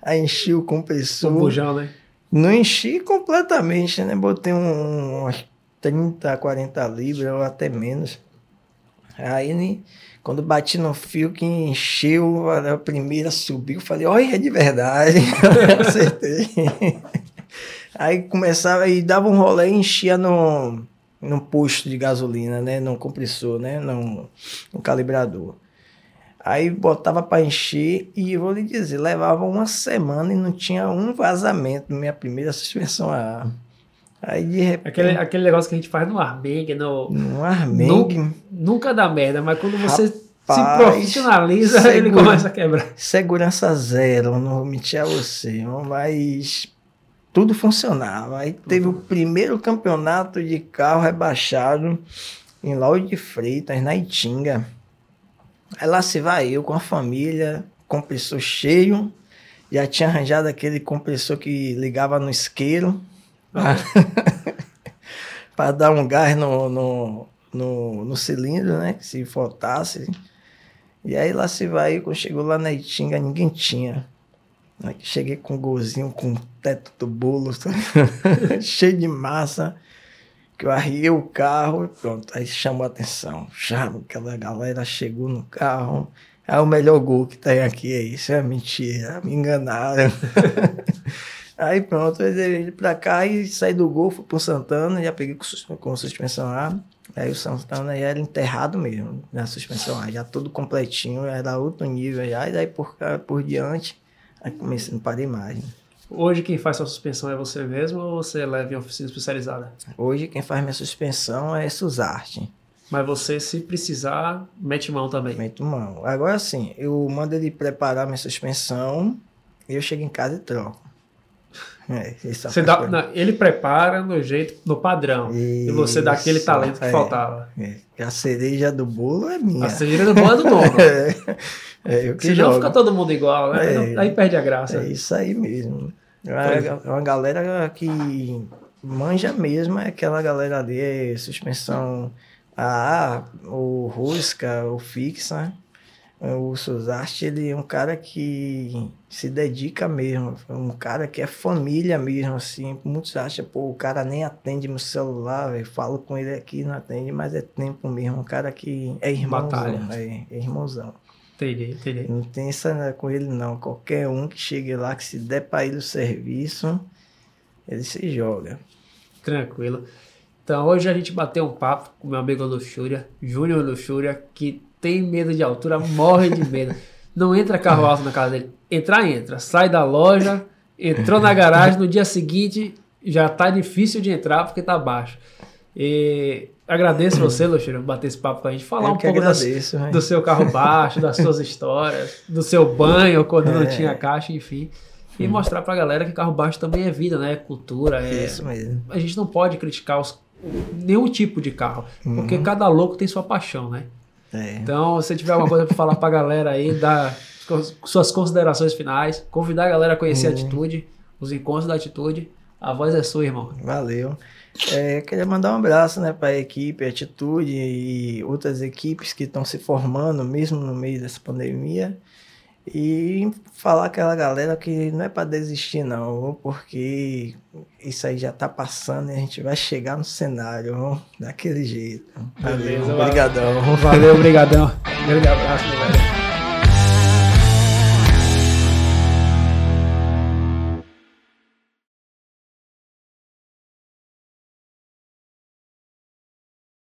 Aí enchi o O compressor. bujão, né? Não enchi completamente, né? Botei um, umas 30, 40 libras ou até menos. Aí, né, quando bati no fio que encheu, a primeira subiu, falei, olha, é de verdade. [LAUGHS] Acertei. Aí começava e dava um rolê e enchia no, no posto de gasolina, né? No compressor, né? No, no calibrador. Aí botava para encher e vou lhe dizer, levava uma semana e não tinha um vazamento na minha primeira suspensão a ar. Aí de repente, Aquele, aquele negócio que a gente faz no Armengue, no... no armengue, Nunca dá merda, mas quando você Rapaz, se profissionaliza, segura, ele começa a quebrar. Segurança zero, não vou mentir a você, mas tudo funcionava. Aí teve uhum. o primeiro campeonato de carro rebaixado em Lauro de Freitas, na Itinga. Aí lá se vai eu com a família, compressor cheio, já tinha arranjado aquele compressor que ligava no isqueiro [LAUGHS] para dar um gás no, no, no, no, cilindro, né? Se faltasse. E aí lá se vai, quando chegou lá na Itinga, ninguém tinha. Aí cheguei com um golzinho com o teto do bolo, [LAUGHS] cheio de massa, que eu arriei o carro e pronto. Aí chamou a atenção. Chama, aquela galera chegou no carro. É o melhor gol que tem aqui, é isso, é mentira, me enganaram. [LAUGHS] Aí pronto, eu dei pra cá e saí do gol, fui pro Santana, já peguei com, com suspensão A. Aí o Santana já era enterrado mesmo, na suspensão A, já tudo completinho, era outro nível já. E daí por, por diante, aí comecei, não parei mais. Né? Hoje quem faz sua suspensão é você mesmo ou você leva em oficina especializada? Hoje quem faz minha suspensão é Suzarte. Mas você, se precisar, mete mão também. Mete mão. Agora sim, eu mando ele preparar minha suspensão e eu chego em casa e troco. [LAUGHS] É, você dá, não, ele prepara no jeito, no padrão. Isso, e você dá aquele talento que é, faltava. É. A cereja do bolo é minha. A cereja do bolo é do dono. [LAUGHS] é, eu que Senão jogo. fica todo mundo igual, né? É, aí perde a graça. É isso aí mesmo. É, é uma galera que manja mesmo, é aquela galera ali, é suspensão a o Rusca, o Fixa. O Suzarte, ele é um cara que se dedica mesmo, um cara que é família mesmo, assim. Muitos acham, pô, o cara nem atende meu celular, eu falo com ele aqui, não atende, mas é tempo mesmo. Um cara que é irmãozão, é, é irmãozão. Entendi, entendi. Não tem né, com ele, não. Qualquer um que chegue lá, que se der para ele o serviço, ele se joga. Tranquilo. Então hoje a gente bateu um papo com meu amigo Luxúria, Júnior Luxúria, que tem medo de altura, morre de medo. Não entra carro alto na casa dele. Entrar, entra. Sai da loja, entrou na garagem, no dia seguinte já tá difícil de entrar porque tá baixo. E agradeço você, Luxúria, por bater esse papo com a gente, falar Eu um pouco agradeço, das, do seu carro baixo, das suas [LAUGHS] histórias, do seu banho quando é. não tinha caixa, enfim. E hum. mostrar pra galera que carro baixo também é vida, né? É cultura. É... Isso mesmo. A gente não pode criticar os, nenhum tipo de carro, porque uhum. cada louco tem sua paixão, né? É. Então, se tiver alguma coisa para falar para a galera aí, dar suas considerações finais, convidar a galera a conhecer uhum. a Atitude, os encontros da Atitude, a voz é sua, irmão. Valeu. É, queria mandar um abraço né, para a equipe Atitude e outras equipes que estão se formando mesmo no meio dessa pandemia. E falar aquela galera que não é para desistir não, porque isso aí já tá passando e a gente vai chegar no cenário daquele jeito. Beleza, Obrigadão. Valeu, obrigadão. Grande abraço, velho.